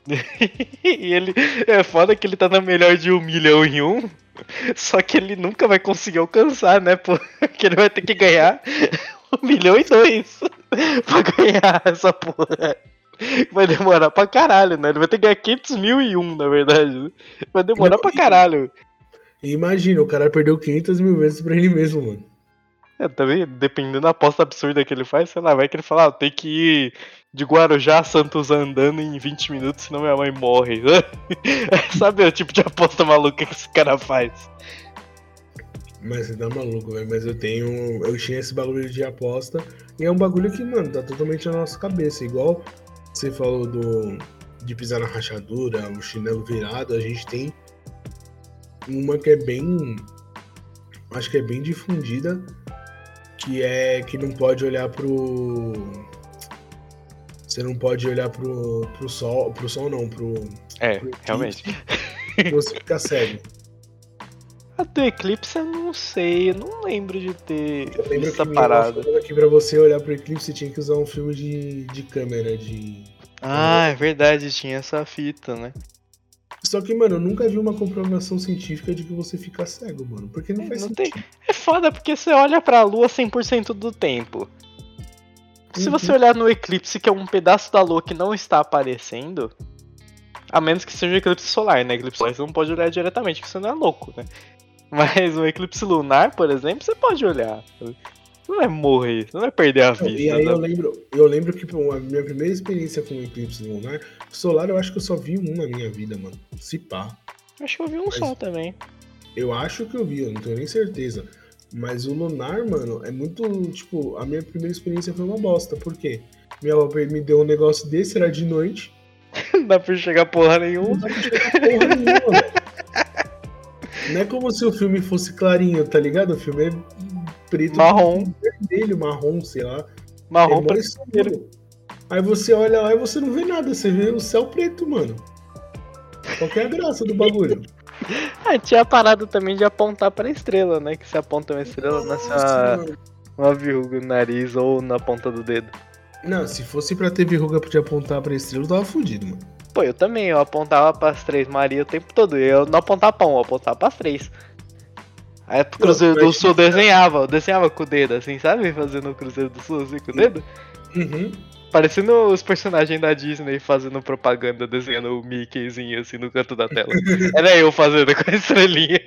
e ele. É foda que ele tá na melhor de um milhão e um. Só que ele nunca vai conseguir alcançar, né? Porque ele vai ter que ganhar um milhão e dois pra ganhar essa porra. Vai demorar pra caralho, né? Ele vai ter que ganhar 500 mil e um, na verdade. Vai demorar pra caralho. Imagina, o cara perdeu 500 mil vezes pra ele mesmo, mano. É, também, dependendo da aposta absurda que ele faz, sei lá, vai que ele fala, ah, tem que ir de Guarujá a Santos andando em 20 minutos, senão minha mãe morre. Sabe o tipo de aposta maluca que esse cara faz? Mas você tá maluco, velho. Mas eu tenho. Eu tinha esse bagulho de aposta. E é um bagulho que, mano, tá totalmente na nossa cabeça. Igual você falou do. De pisar na rachadura, o chinelo virado, a gente tem uma que é bem. Acho que é bem difundida. Que é que não pode olhar pro você não pode olhar pro, pro sol, pro sol não, pro. É, pro realmente. Você fica cego. A do eclipse eu não sei, eu não lembro de ter eu lembro essa parada. Aqui pra você olhar pro eclipse tinha que usar um filme de, de câmera, de. Ah, é verdade, tinha essa fita, né? Só que, mano, eu nunca vi uma comprovação científica de que você fica cego, mano. Porque não é, faz não sentido. Tem... É foda porque você olha pra lua 100% do tempo. Se você uhum. olhar no eclipse, que é um pedaço da lua que não está aparecendo, a menos que seja um eclipse solar, né? Eclipse solar você não pode olhar diretamente, porque você não é louco, né? Mas um eclipse lunar, por exemplo, você pode olhar. Não é morrer, não é perder a vista. E aí né? eu lembro, eu lembro que a minha primeira experiência com o eclipse lunar, solar eu acho que eu só vi um na minha vida, mano. Se pá. Acho que eu vi um Mas só também. Eu acho que eu vi, eu não tenho nem certeza. Mas o Lunar, mano, é muito. Tipo, a minha primeira experiência foi uma bosta. Por quê? Minha avó me deu um negócio desse, era de noite. não dá pra chegar porra nenhuma. Não dá pra chegar porra nenhuma, Não é como se o filme fosse clarinho, tá ligado? O filme é preto. Marrom. Vermelho, marrom, sei lá. Marrom é pra Aí você olha lá e você não vê nada, você vê o céu preto, mano. Qual que é a graça do bagulho? ah, tinha a parada também de apontar pra estrela, né? Que você aponta uma estrela na sua uma verruga no nariz ou na ponta do dedo. Não, se fosse pra ter verruga de apontar pra estrela, eu tava fudido, mano. Pô, eu também, eu apontava pras três Maria o tempo todo. Eu não apontava pra um, eu apontava pras três. Aí pro Cruzeiro do Sul desenhava, eu desenhava com o dedo, assim, sabe? Fazendo o Cruzeiro do Sul assim com o dedo. Uhum. Parecendo os personagens da Disney fazendo propaganda, desenhando o Mickeyzinho assim no canto da tela. Era eu fazendo com a estrelinha.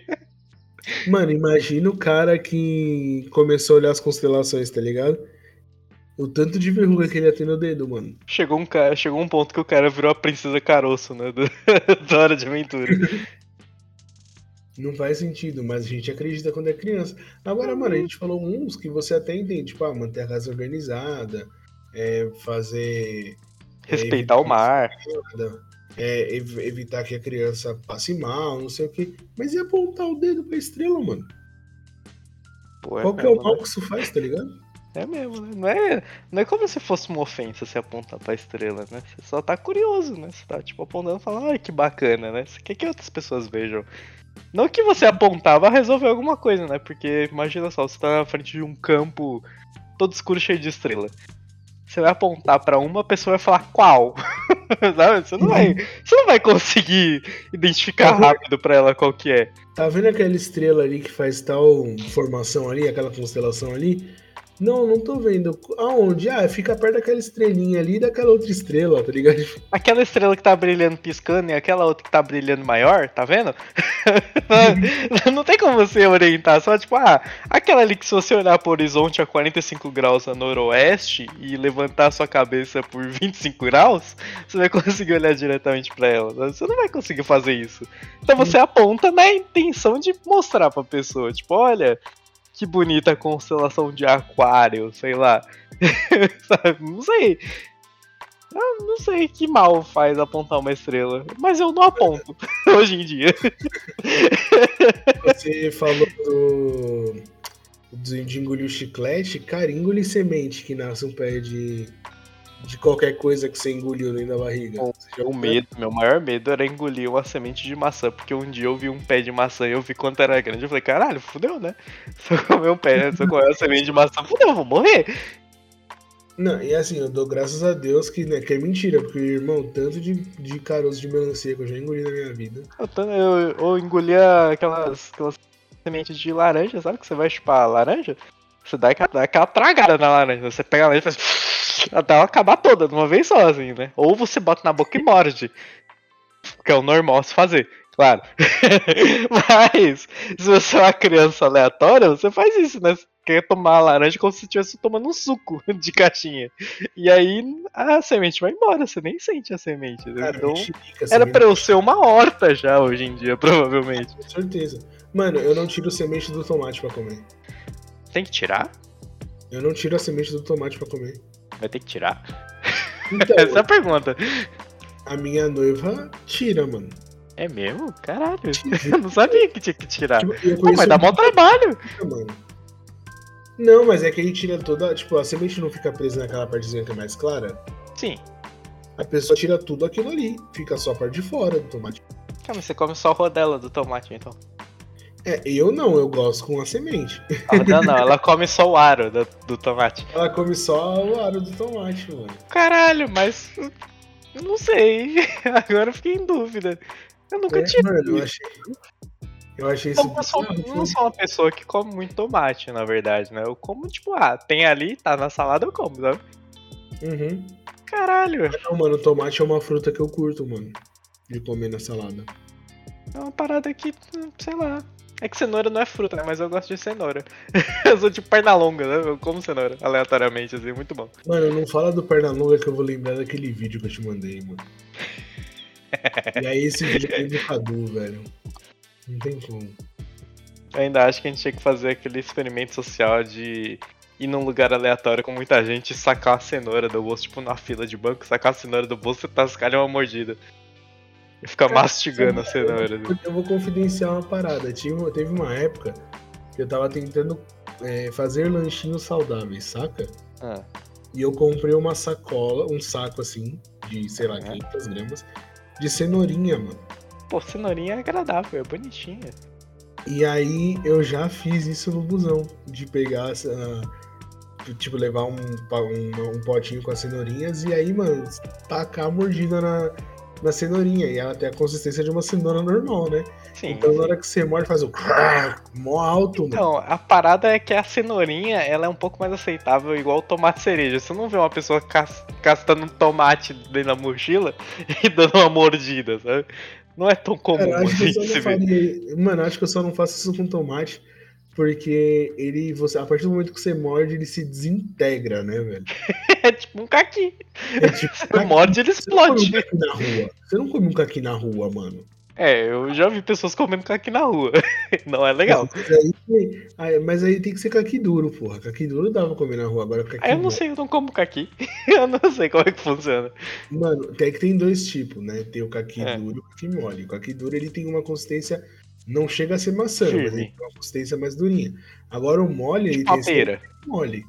Mano, imagina o cara que começou a olhar as constelações, tá ligado? O tanto de verruga que ele ia ter no dedo, mano. Chegou um, cara, chegou um ponto que o cara virou a princesa caroço, né? Do, da Hora de Aventura. Não faz sentido, mas a gente acredita quando é criança. Agora, mano, a gente falou uns que você até entende, tipo, ah, manter a casa organizada, é, fazer. É, Respeitar é, o mar. É, evitar que a criança passe mal, não sei o que. Mas e apontar o dedo pra estrela, mano? Pô, é Qual que é o mal né? que isso faz, tá ligado? É mesmo, né? Não é, não é como se fosse uma ofensa você apontar pra estrela, né? Você só tá curioso, né? Você tá, tipo, apontando e falando, ai, que bacana, né? Você quer que outras pessoas vejam. Não que você apontar vai resolver alguma coisa, né? Porque imagina só, você tá na frente de um campo todo escuro cheio de estrela você vai apontar para uma pessoa e vai falar qual. Sabe? Você não, vai, você não vai conseguir identificar tá rápido para ela qual que é. Tá vendo aquela estrela ali que faz tal formação ali, aquela constelação ali? Não, não tô vendo. Aonde? Ah, fica perto daquela estrelinha ali e daquela outra estrela, tá ligado? Aquela estrela que tá brilhando piscando e aquela outra que tá brilhando maior, tá vendo? não tem como você orientar, só tipo, ah, aquela ali que se você olhar pro horizonte a 45 graus a noroeste e levantar sua cabeça por 25 graus, você vai conseguir olhar diretamente para ela. Você não vai conseguir fazer isso. Então você aponta na intenção de mostrar pra pessoa, tipo, olha, que bonita constelação de aquário, sei lá. Não sei. Eu não sei que mal faz apontar uma estrela, mas eu não aponto hoje em dia. Você falou do, do de engolir chiclete, cara, engolir semente que nasce um pé de, de qualquer coisa que você engoliu dentro da barriga. O, o medo, meu maior medo era engolir uma semente de maçã, porque um dia eu vi um pé de maçã e eu vi quanto era grande. Eu falei, caralho, fudeu, né? Se eu comer um pé, se eu comer uma semente de maçã, fudeu, eu vou morrer. Não, e assim, eu dou graças a Deus que, né, que é mentira, porque, irmão, tanto de, de caroço de melancia que eu já engoli na minha vida. Eu, eu, eu engolia aquelas, aquelas sementes de laranja, sabe? Que você vai chupar laranja? Você dá aquela, dá aquela tragada na laranja. Você pega a laranja e faz. Até ela acabar toda de uma vez só, assim, né? Ou você bota na boca e morde. Que é o normal se fazer, claro. Mas, se você é uma criança aleatória, você faz isso, né? quer tomar a laranja como se estivesse tomando um suco de caixinha. E aí a semente vai embora, você nem sente a semente. Cara, então, era pra eu ser uma horta já hoje em dia, provavelmente. Com certeza. Mano, eu não tiro semente do tomate pra comer. Tem que tirar? Eu não tiro a semente do tomate pra comer. Vai ter que tirar? Então, Essa é a pergunta. A minha noiva tira, mano. É mesmo? Caralho. Eu não sabia que tinha que tirar. Tipo, Pô, mas dá mó trabalho. Mano. Não, mas é que a gente tira toda. Tipo, a semente não fica presa naquela partezinha que é mais clara? Sim. A pessoa tira tudo aquilo ali, fica só a parte de fora do tomate. Ah, mas você come só a rodela do tomate, então. É, eu não, eu gosto com a semente. A rodela não, ela come só o aro do, do tomate. Ela come só o aro do tomate, mano. Caralho, mas. Não sei. Agora eu fiquei em dúvida. Eu nunca é, tive. Mano, eu achei, eu achei isso. Eu sou, não sou uma pessoa que come muito tomate, na verdade, né? Eu como, tipo, ah, tem ali, tá na salada, eu como, sabe? Uhum. Caralho. Não, mano, tomate é uma fruta que eu curto, mano. De comer na salada. É uma parada que, sei lá. É que cenoura não é fruta, né? Mas eu gosto de cenoura. eu sou tipo perna longa, né? Eu como cenoura, aleatoriamente, assim, muito bom. Mano, não fala do perna longa que eu vou lembrar daquele vídeo que eu te mandei, mano. e aí esse vídeo é do Cadu, velho. Não tem como. Eu ainda acho que a gente tinha que fazer aquele experimento social de ir num lugar aleatório com muita gente e sacar a cenoura do bolso, tipo na fila de banco, sacar a cenoura do bolso e tascar uma mordida. E ficar Cara, mastigando a cenoura. Eu, eu vou confidenciar uma parada. Tive, teve uma época que eu tava tentando é, fazer lanchinhos saudáveis, saca? Ah. E eu comprei uma sacola, um saco assim, de, sei lá, 500 gramas, de cenourinha, mano. Pô, cenourinha é agradável, é bonitinha. E aí eu já fiz isso no busão, de pegar tipo, levar um, um, um, potinho com as cenourinhas e aí, mano, tacar a mordida na, na cenourinha. E ela tem a consistência de uma cenoura normal, né? Sim. Então na hora que você morde, faz o mó alto, mano. Então, a parada é que a cenourinha, ela é um pouco mais aceitável, igual o tomate cereja. Você não vê uma pessoa castando um tomate dentro da mochila e dando uma mordida, sabe? Não é tão comum Cara, acho que eu só não faria... Mano, acho que eu só não faço isso com tomate. Porque ele, você, a partir do momento que você morde, ele se desintegra, né, velho? é tipo um caqui. É tipo você caqui. morde, ele explode. Você não, come um caqui na rua. você não come um caqui na rua, mano. É, eu já vi pessoas comendo caqui na rua. Não é legal. Mas aí, aí, mas aí tem que ser caqui duro, porra. Caqui duro dá pra comer na rua, agora caqui Eu não sei, eu não como caqui. eu não sei como é que funciona. Mano, tem que tem dois tipos, né? Tem o caqui é. duro e o caqui mole. O caqui duro ele tem uma consistência. Não chega a ser maçã, Firme. mas ele tem uma consistência mais durinha. Agora o mole, tipo ele uma pera. mole.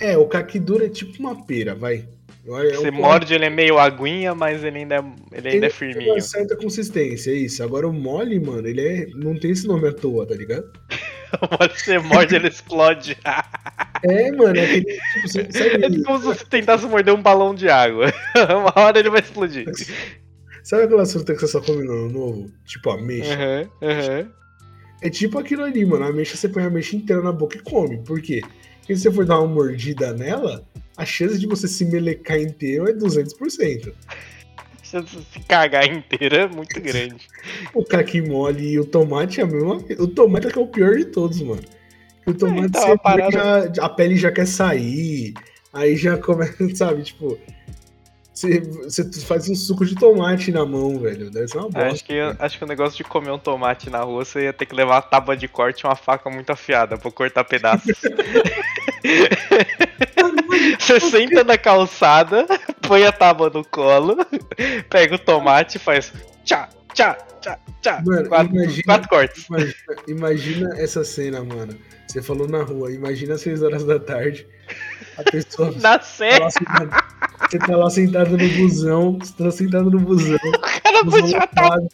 É, o caqui duro é tipo uma pera, vai. É Você morde, ele é meio aguinha, mas ele ainda é, ele ainda é firminho. Tem uma certa consistência, é isso. Agora o mole, mano, ele é. Não tem esse nome à toa, tá ligado? Você morde, ele explode. é, mano, é aquele. Tipo, você, sabe, é como se você tentasse morder um balão de água. Uma hora ele vai explodir. Sabe aquela fruta que você só come no novo? Tipo ameixa? Aham, uhum, aham. Uhum. É tipo aquilo ali, mano. A ameixa você põe a ameixa inteira na boca e come. Por quê? Porque se você for dar uma mordida nela, a chance de você se melecar inteiro é 200%. A chance de se cagar inteiro é muito grande. o caqui mole e o tomate é a mesma. O tomate é que é o pior de todos, mano. O tomate é, então, a, parada... já, a pele já quer sair, aí já começa, sabe, tipo. Você, você faz um suco de tomate na mão, velho. Deve ser uma bosta. Acho que, acho que o negócio de comer um tomate na rua, você ia ter que levar uma tábua de corte e uma faca muito afiada pra cortar pedaços. Você senta na calçada, põe a tábua no colo, pega o tomate e faz tchá, tchá, tchá, tchá. Mano, quatro, imagina- quatro cortes. Imagina, imagina essa cena, mano. Você falou na rua, imagina às 6 horas da tarde. A pessoa Na sentada- você tá lá sentado no busão, você tá sentado no busão, o cara busão lotado.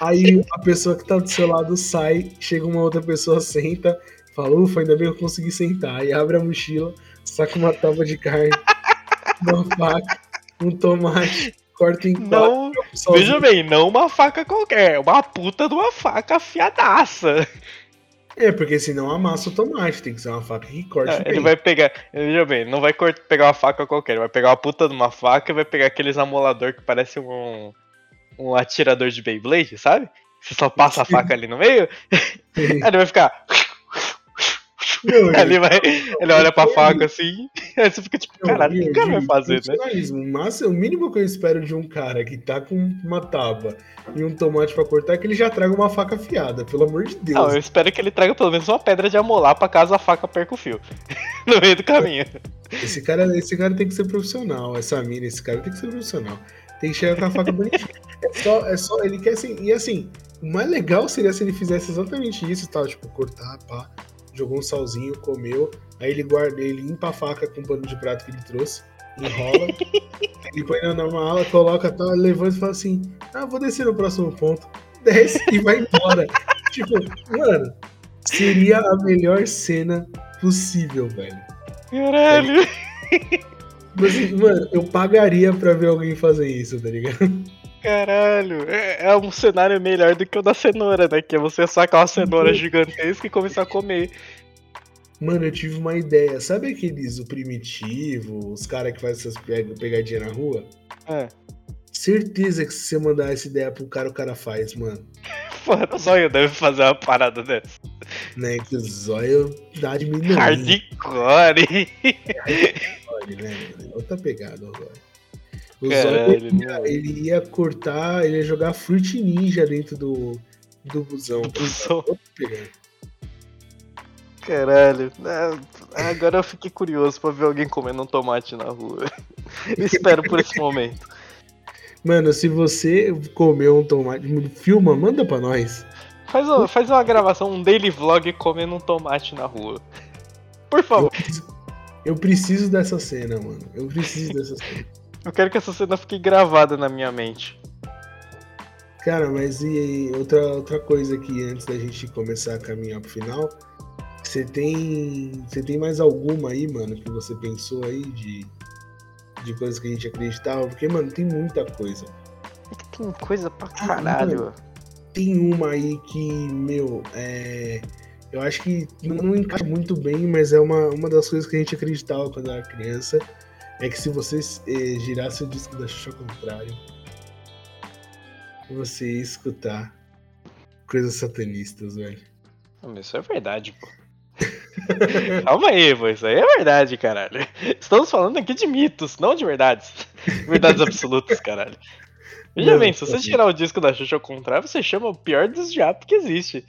Aí a pessoa que tá do seu lado sai, chega uma outra pessoa, senta, fala, ufa, ainda bem que eu consegui sentar. Aí abre a mochila, saca uma tábua de carne, uma faca, um tomate, corta em quatro, Não, veja bem, não uma faca qualquer, uma puta de uma faca afiadaça. É, porque senão amassa o tomate, tem que ser uma faca que corte. É, ele vai pegar, veja bem, não vai cort- pegar uma faca qualquer, ele vai pegar uma puta de uma faca e vai pegar aqueles amolador que parece um, um atirador de Beyblade, sabe? Você só passa a faca ali no meio, aí ele vai ficar. Não, ele vai. Ele olha pra faca assim, aí você fica tipo, caralho, o que o cara vai fazer, né? Mas o mínimo que eu espero de um cara que tá com uma tábua e um tomate pra cortar é que ele já traga uma faca afiada, pelo amor de Deus. Não, eu espero que ele traga pelo menos uma pedra de amolar pra caso a faca perca o fio. no meio do caminho. Esse, cara, esse cara tem que ser profissional. Essa mina, esse cara tem que ser profissional. Tem que chegar com a faca bonitinha. É só, é só, ele quer assim. E assim, o mais legal seria se ele fizesse exatamente isso, tá? Tipo, cortar, pá, jogou um salzinho, comeu, aí ele guarda, ele limpa a faca com o pano de prato que ele trouxe, enrola, ele põe na mala, coloca, tá, levanta e fala assim: Ah, vou descer no próximo ponto. Desce e vai embora. tipo, mano, seria a melhor cena possível, velho. Caralho. Mas, assim, mano, eu pagaria pra ver alguém fazer isso, tá ligado? Caralho. É, é um cenário melhor do que o da cenoura, né? Que é você sacar uma cenoura gigantesca e começar a comer. Mano, eu tive uma ideia. Sabe aqueles, o primitivo, os caras que fazem essas peg- pegadinhas na rua? É. Certeza que se você mandar essa ideia pro cara, o cara faz, mano. Mano, o Zóio deve fazer uma parada dessa. Né? Que o zóio dá de milhões. Hardcore. Olha, né? mano? Outra pegada, o zóio. O Caralho, ia, ele ia cortar, ele ia jogar Fruit Ninja dentro do, do busão. busão. Caralho. Ah, Agora eu fiquei curioso pra ver alguém comendo um tomate na rua. Espero por esse momento. Mano, se você comeu um tomate, filma, manda pra nós. Faz, uma- faz uma gravação, um daily vlog comendo um tomate na rua. Por Eu, favor, preciso- eu preciso dessa cena, mano. Eu preciso dessa cena. Eu quero que essa cena fique gravada na minha mente. Cara, mas e outra, outra coisa aqui antes da gente começar a caminhar pro final. Você tem. Você tem mais alguma aí, mano, que você pensou aí de, de coisas que a gente acreditava? Porque, mano, tem muita coisa. Tem coisa pra Ah, caralho. Tem uma aí que, meu, é. Eu acho que não encaixa muito bem, mas é uma, uma das coisas que a gente acreditava quando era criança. É que se você eh, girasse o disco da Xuxa ao contrário, você ia escutar coisas satanistas, velho. Isso é verdade, pô. Calma aí, pô. Isso aí é verdade, caralho. Estamos falando aqui de mitos, não de verdades. Verdades absolutas, caralho. Veja Não, bem, se você tirar o disco da Xuxa ao contrário, você chama o pior dos diabos que existe.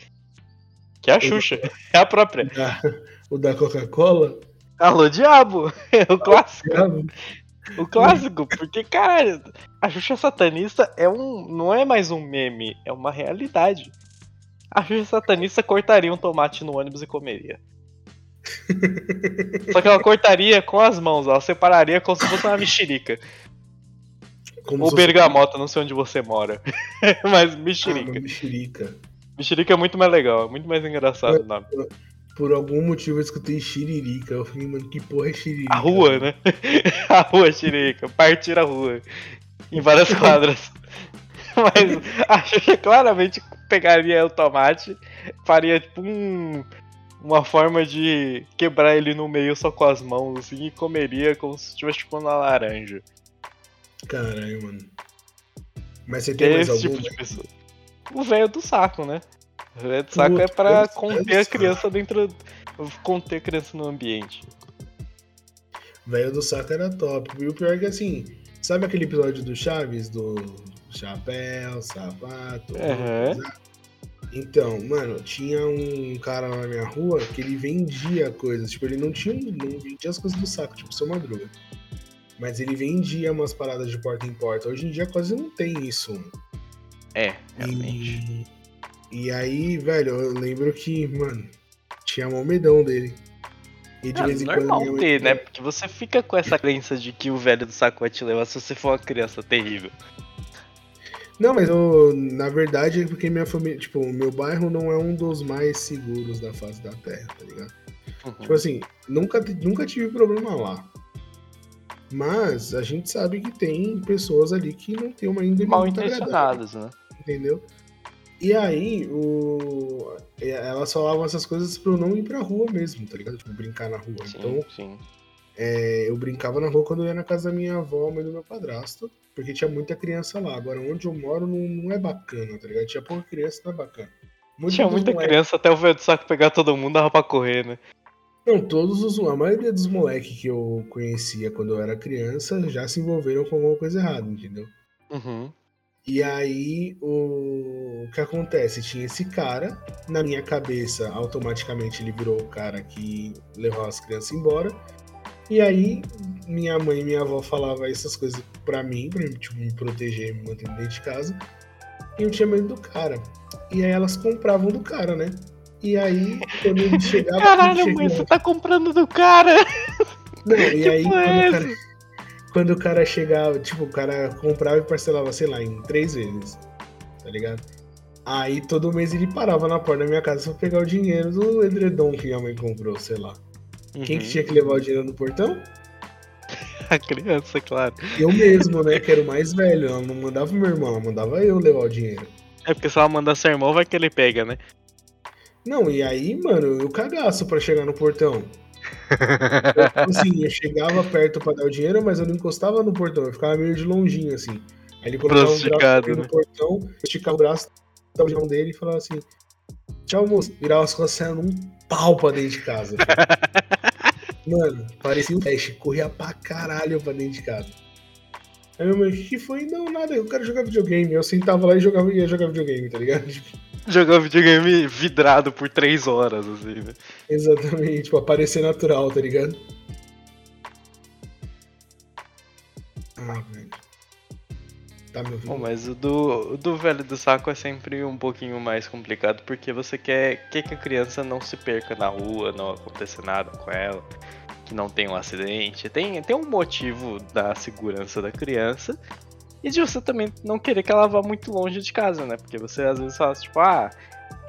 Que é a Xuxa. É a própria. O da, o da Coca-Cola? Alô, diabo! É o clássico. O clássico, porque, caralho, a Xuxa satanista é um. não é mais um meme, é uma realidade. A Xuxa satanista cortaria um tomate no ônibus e comeria. Só que ela cortaria com as mãos, ela separaria como se fosse uma mexerica. Como Ou se fosse bergamota, não sei onde você mora. Mas mexerica. mexerica. Mexerica é muito mais legal, é muito mais engraçado o nome. Por algum motivo eu escutei xiririca. Eu falei, mano, que porra é xiririca? A rua, né? A rua, Xerica. Partir a rua. Em várias quadras. Mas a Xuxa claramente pegaria o tomate, faria tipo um, uma forma de quebrar ele no meio só com as mãos, assim, e comeria como se estivesse chupando uma laranja. Caralho, mano. Mas você Que tem é mais esse alguma? tipo de pessoa. O velho do saco, né? O velho do saco é pra conter a criança dentro. conter a criança no ambiente. Velho do saco era top. E o pior é que assim, sabe aquele episódio do Chaves, do chapéu, sapato? Aham. Então, mano, tinha um cara lá na minha rua que ele vendia coisas. Tipo, ele não tinha. não vendia as coisas do saco, tipo, seu madruga. Mas ele vendia umas paradas de porta em porta. Hoje em dia quase não tem isso. É, realmente. E, e aí, velho, eu lembro que, mano, tinha um medão dele. E de é, vez em normal quando. ter, né? Porque você fica com essa crença de que o velho do saco vai te levar se você for uma criança terrível. Não, mas eu, na verdade é porque minha família, tipo, o meu bairro não é um dos mais seguros da face da terra, tá ligado? Uhum. Tipo assim, nunca, nunca tive problema lá. Mas a gente sabe que tem pessoas ali que não tem uma índole mal intencionadas, né? Entendeu? E aí, o... elas falavam essas coisas pra eu não ir pra rua mesmo, tá ligado? Tipo, brincar na rua. Sim, então, sim. É, eu brincava na rua quando eu ia na casa da minha avó, mãe do meu padrasto, porque tinha muita criança lá. Agora, onde eu moro não, não é bacana, tá ligado? Tinha pouca criança, não é bacana. Tinha muita moleques... criança até o velho do saco pegar todo mundo, dava pra correr, né? Não, todos os. A maioria dos moleques que eu conhecia quando eu era criança já se envolveram com alguma coisa errada, entendeu? Uhum. E aí, o... o que acontece? Tinha esse cara, na minha cabeça, automaticamente ele virou o cara que levou as crianças embora. E aí, minha mãe e minha avó falavam essas coisas pra mim, pra tipo, me proteger, me manter dentro de casa. E eu tinha medo do cara. E aí elas compravam do cara, né? E aí, quando ele chegava. Caralho, chegava... mãe, você tá comprando do cara! Não, e aí, quando, é o cara, quando o cara chegava, tipo, o cara comprava e parcelava, sei lá, em três vezes. Tá ligado? Aí todo mês ele parava na porta da minha casa pra pegar o dinheiro do edredom que minha mãe comprou, sei lá. Uhum. Quem que uhum. tinha que levar o dinheiro no portão? A criança, claro. Eu mesmo, né? Que era o mais velho. Ela não mandava meu irmão, ela mandava eu levar o dinheiro. É porque se ela mandar seu irmão, vai que ele pega, né? Não, e aí, mano, eu cagaço pra chegar no portão. Eu, tipo assim, eu chegava perto pra dar o dinheiro, mas eu não encostava no portão, eu ficava meio de longinho, assim. Aí ele colocava o braço né? no portão, eu esticava o braço, dava o mão dele e falava assim: Tchau, moço. Virava as costas num pau pra dentro de casa. Mano, parecia um teste, corria pra caralho pra dentro de casa. Aí minha mãe, o que foi? Não, nada, eu quero jogar videogame. Eu sentava lá e jogava, ia jogar videogame, tá ligado? Jogar videogame vidrado por três horas, assim, né? Exatamente, tipo, aparecer natural, tá ligado? Ah, velho. Tá me ouvindo? Bom, mas o do, o do velho do saco é sempre um pouquinho mais complicado, porque você quer, quer que a criança não se perca na rua, não aconteça nada com ela, que não tenha um acidente. Tem, tem um motivo da segurança da criança e de você também não querer que ela vá muito longe de casa, né? Porque você às vezes fala tipo, ah,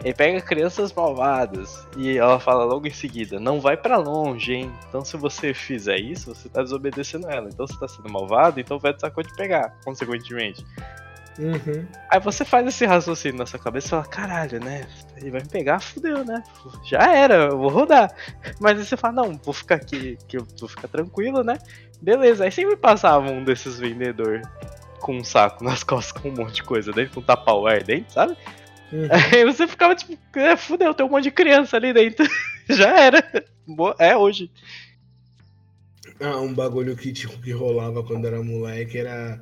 ele pega crianças malvadas e ela fala logo em seguida, não vai para longe, hein? Então se você fizer isso, você tá desobedecendo ela. Então você tá sendo malvado, então vai sacou de pegar, consequentemente. Uhum. Aí você faz esse raciocínio na sua cabeça e fala, caralho, né? Ele vai me pegar, fudeu, né? Já era, eu vou rodar. Mas aí você fala, não, vou ficar aqui, que eu vou ficar tranquilo, né? Beleza, aí sempre passava um desses vendedores com um saco nas costas com um monte de coisa dentro, com um tapaué dentro, sabe? Uhum. Aí você ficava tipo, é, fudeu, tem um monte de criança ali dentro. Já era. É hoje. Ah, um bagulho que, tipo, que rolava quando era moleque era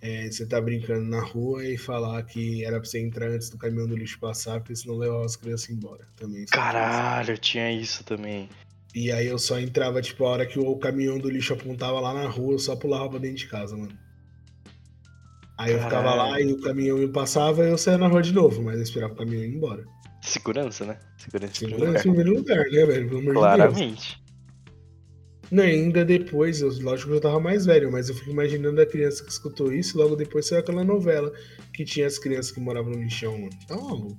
é, você tá brincando na rua e falar que era pra você entrar antes do caminhão do lixo passar, porque senão levava as crianças embora. Também. Caralho, tinha isso também. E aí eu só entrava, tipo, a hora que o caminhão do lixo apontava lá na rua, eu só pulava pra dentro de casa, mano. Aí eu ficava lá e o caminhão me passava e eu saía na rua de novo, mas eu esperava o caminhão ir embora. Segurança, né? Segurança, Segurança em primeiro lugar, né, velho? Pelo amor Claramente. De Não, ainda depois, eu, lógico que eu tava mais velho, mas eu fico imaginando a criança que escutou isso, logo depois saiu aquela novela que tinha as crianças que moravam no lixão, mano. Tá maluco?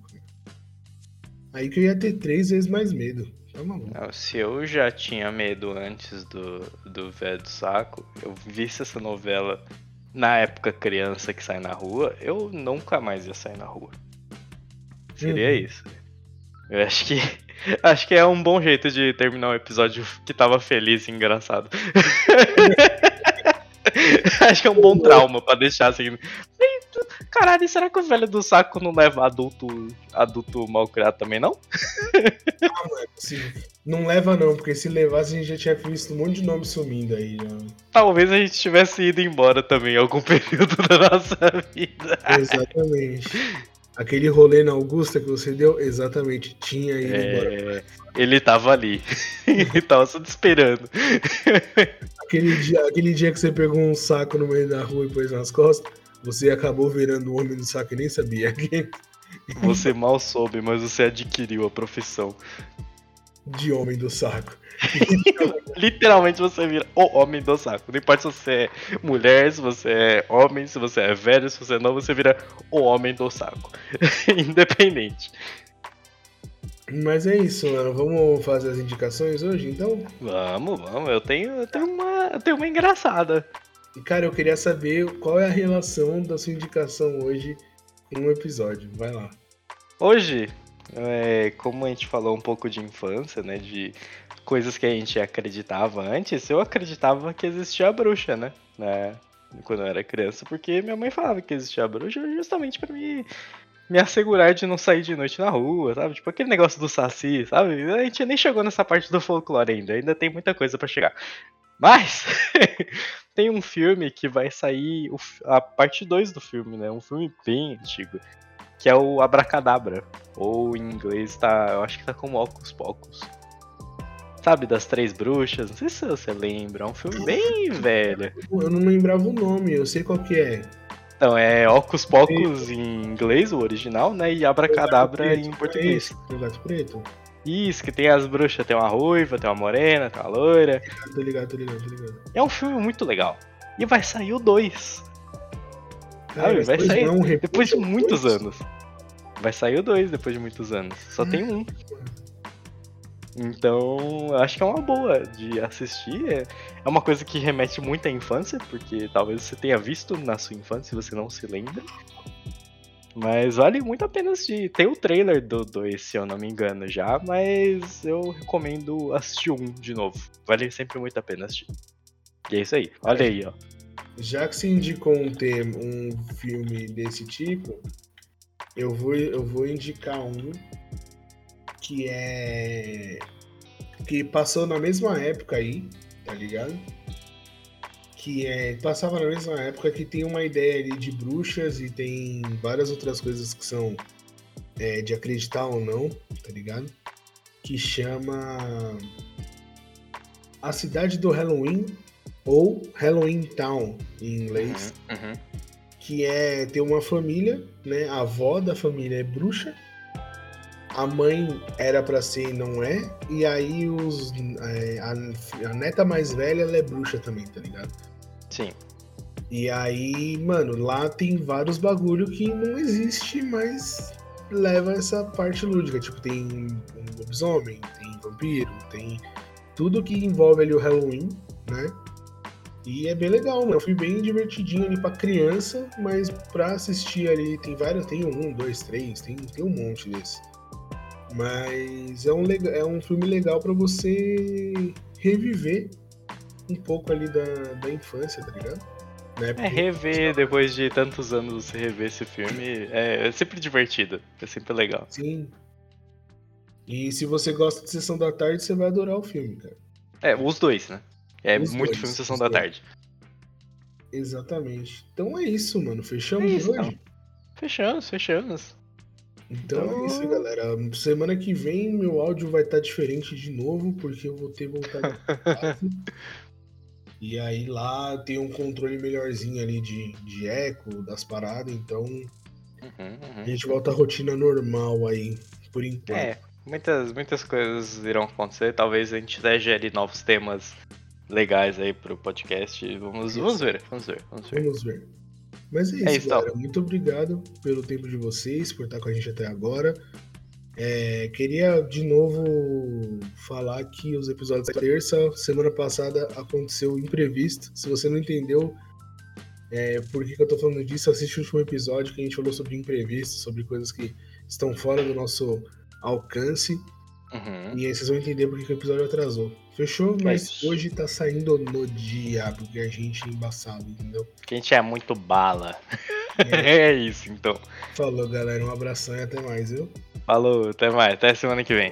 Aí que eu ia ter três vezes mais medo. Tá maluco. Não, se eu já tinha medo antes do, do velho do saco, eu visse essa novela na época criança que sai na rua, eu nunca mais ia sair na rua. Seria uhum. isso. Eu acho que acho que é um bom jeito de terminar um episódio que tava feliz e engraçado. acho que é um bom trauma para deixar assim. Caralho, será que o velho do saco não leva adulto, adulto mal criado também, não? Ah, mano, sim. Não leva não, porque se levasse a gente já tinha visto um monte de nome sumindo aí. Já. Talvez a gente tivesse ido embora também em algum período da nossa vida. Exatamente. Aquele rolê na Augusta que você deu, exatamente, tinha ido é... embora. Ele tava ali. ele tava só te esperando. Aquele dia, aquele dia que você pegou um saco no meio da rua e pôs nas costas, você acabou virando o homem do saco e nem sabia. Você mal soube, mas você adquiriu a profissão. De homem do saco. Literalmente você vira o homem do saco. Não importa se você é mulher, se você é homem, se você é velho, se você é novo, você vira o homem do saco. Independente. Mas é isso, mano. Vamos fazer as indicações hoje, então? Vamos, vamos. Eu tenho, eu tenho, uma, eu tenho uma engraçada. E, cara, eu queria saber qual é a relação da sua indicação hoje em um episódio. Vai lá. Hoje, é, como a gente falou um pouco de infância, né? De coisas que a gente acreditava antes, eu acreditava que existia a bruxa, né? né quando eu era criança, porque minha mãe falava que existia a bruxa justamente para me me assegurar de não sair de noite na rua, sabe? Tipo aquele negócio do saci, sabe? A gente nem chegou nessa parte do folclore ainda, ainda tem muita coisa para chegar. Mas tem um filme que vai sair, a parte 2 do filme, né? Um filme bem antigo, que é o Abracadabra, ou em inglês tá, eu acho que tá como Ocus Pocus. Sabe, das três bruxas, não sei se você lembra, é um filme bem velho. Eu não lembrava o nome, eu sei qual que é. Então, é Ocus Pocus em inglês, o original, né? E Abracadabra em português. É gato preto. Isso, que tem as bruxas, tem uma ruiva, tem uma morena, tem uma loira. Tô ligado, tô ligado, tô ligado. É um filme muito legal. E vai sair o 2. Sabe? Vai sair um depois de muitos dois? anos. Vai sair o 2 depois de muitos anos. Só tem um. Então, acho que é uma boa de assistir. É, é uma coisa que remete muito à infância, porque talvez você tenha visto na sua infância e você não se lembra. Mas vale muito a pena assistir. Tem o trailer do 2, se eu não me engano, já, mas eu recomendo assistir um de novo. Vale sempre muito a pena assistir. E é isso aí. Olha aí, ó. Já que se indicou um, tema, um filme desse tipo, eu vou, eu vou indicar um que é. que passou na mesma época aí, tá ligado? Que é. Passava na mesma época que tem uma ideia ali de bruxas e tem várias outras coisas que são é, de acreditar ou não, tá ligado? Que chama. A Cidade do Halloween ou Halloween Town em inglês. Uhum, uhum. Que é ter uma família, né? A avó da família é bruxa a mãe era para ser e não é, e aí os, é, a, a, neta mais velha ela é bruxa também, tá ligado? Sim. E aí, mano, lá tem vários bagulho que não existe, mas leva essa parte lúdica. Tipo, tem um lobisomem, tem vampiro, tem tudo que envolve ali o Halloween, né? E é bem legal, mano. Eu fui bem divertidinho ali pra criança, mas pra assistir ali, tem vários, tem um, dois, três, tem, tem um monte desse. Mas é um, é um filme legal para você reviver um pouco ali da, da infância, tá ligado? É, rever depois de tantos anos você rever esse filme é, é, sempre divertido, é sempre legal. Sim. E se você gosta de Sessão da Tarde, você vai adorar o filme, cara. É, os dois, né? É os muito dois, filme Sessão da dois. Tarde. Exatamente. Então é isso, mano. Fechamos é isso, hoje? Não. Fechamos, fechamos. Então, então é isso, galera. Semana que vem meu áudio vai estar tá diferente de novo, porque eu vou ter voltado E aí lá tem um controle melhorzinho ali de, de eco das paradas, então uhum, uhum. a gente volta à rotina normal aí, por enquanto. É, muitas, muitas coisas irão acontecer, talvez a gente até gere novos temas legais aí pro podcast. Vamos, vamos ver, vamos ver, vamos ver. Vamos ver. Mas é isso, é isso galera. Então. Muito obrigado pelo tempo de vocês, por estar com a gente até agora. É, queria de novo falar que os episódios da terça, semana passada, aconteceu imprevisto. Se você não entendeu é, por que, que eu tô falando disso, assiste o último episódio que a gente falou sobre imprevisto, sobre coisas que estão fora do nosso alcance. Uhum. E aí vocês vão entender por que, que o episódio atrasou. Fechou? Mas é hoje tá saindo no dia, porque a gente é embaçado, entendeu? Que a gente é muito bala. É. é isso, então. Falou, galera. Um abração e até mais, viu? Falou, até mais. Até semana que vem.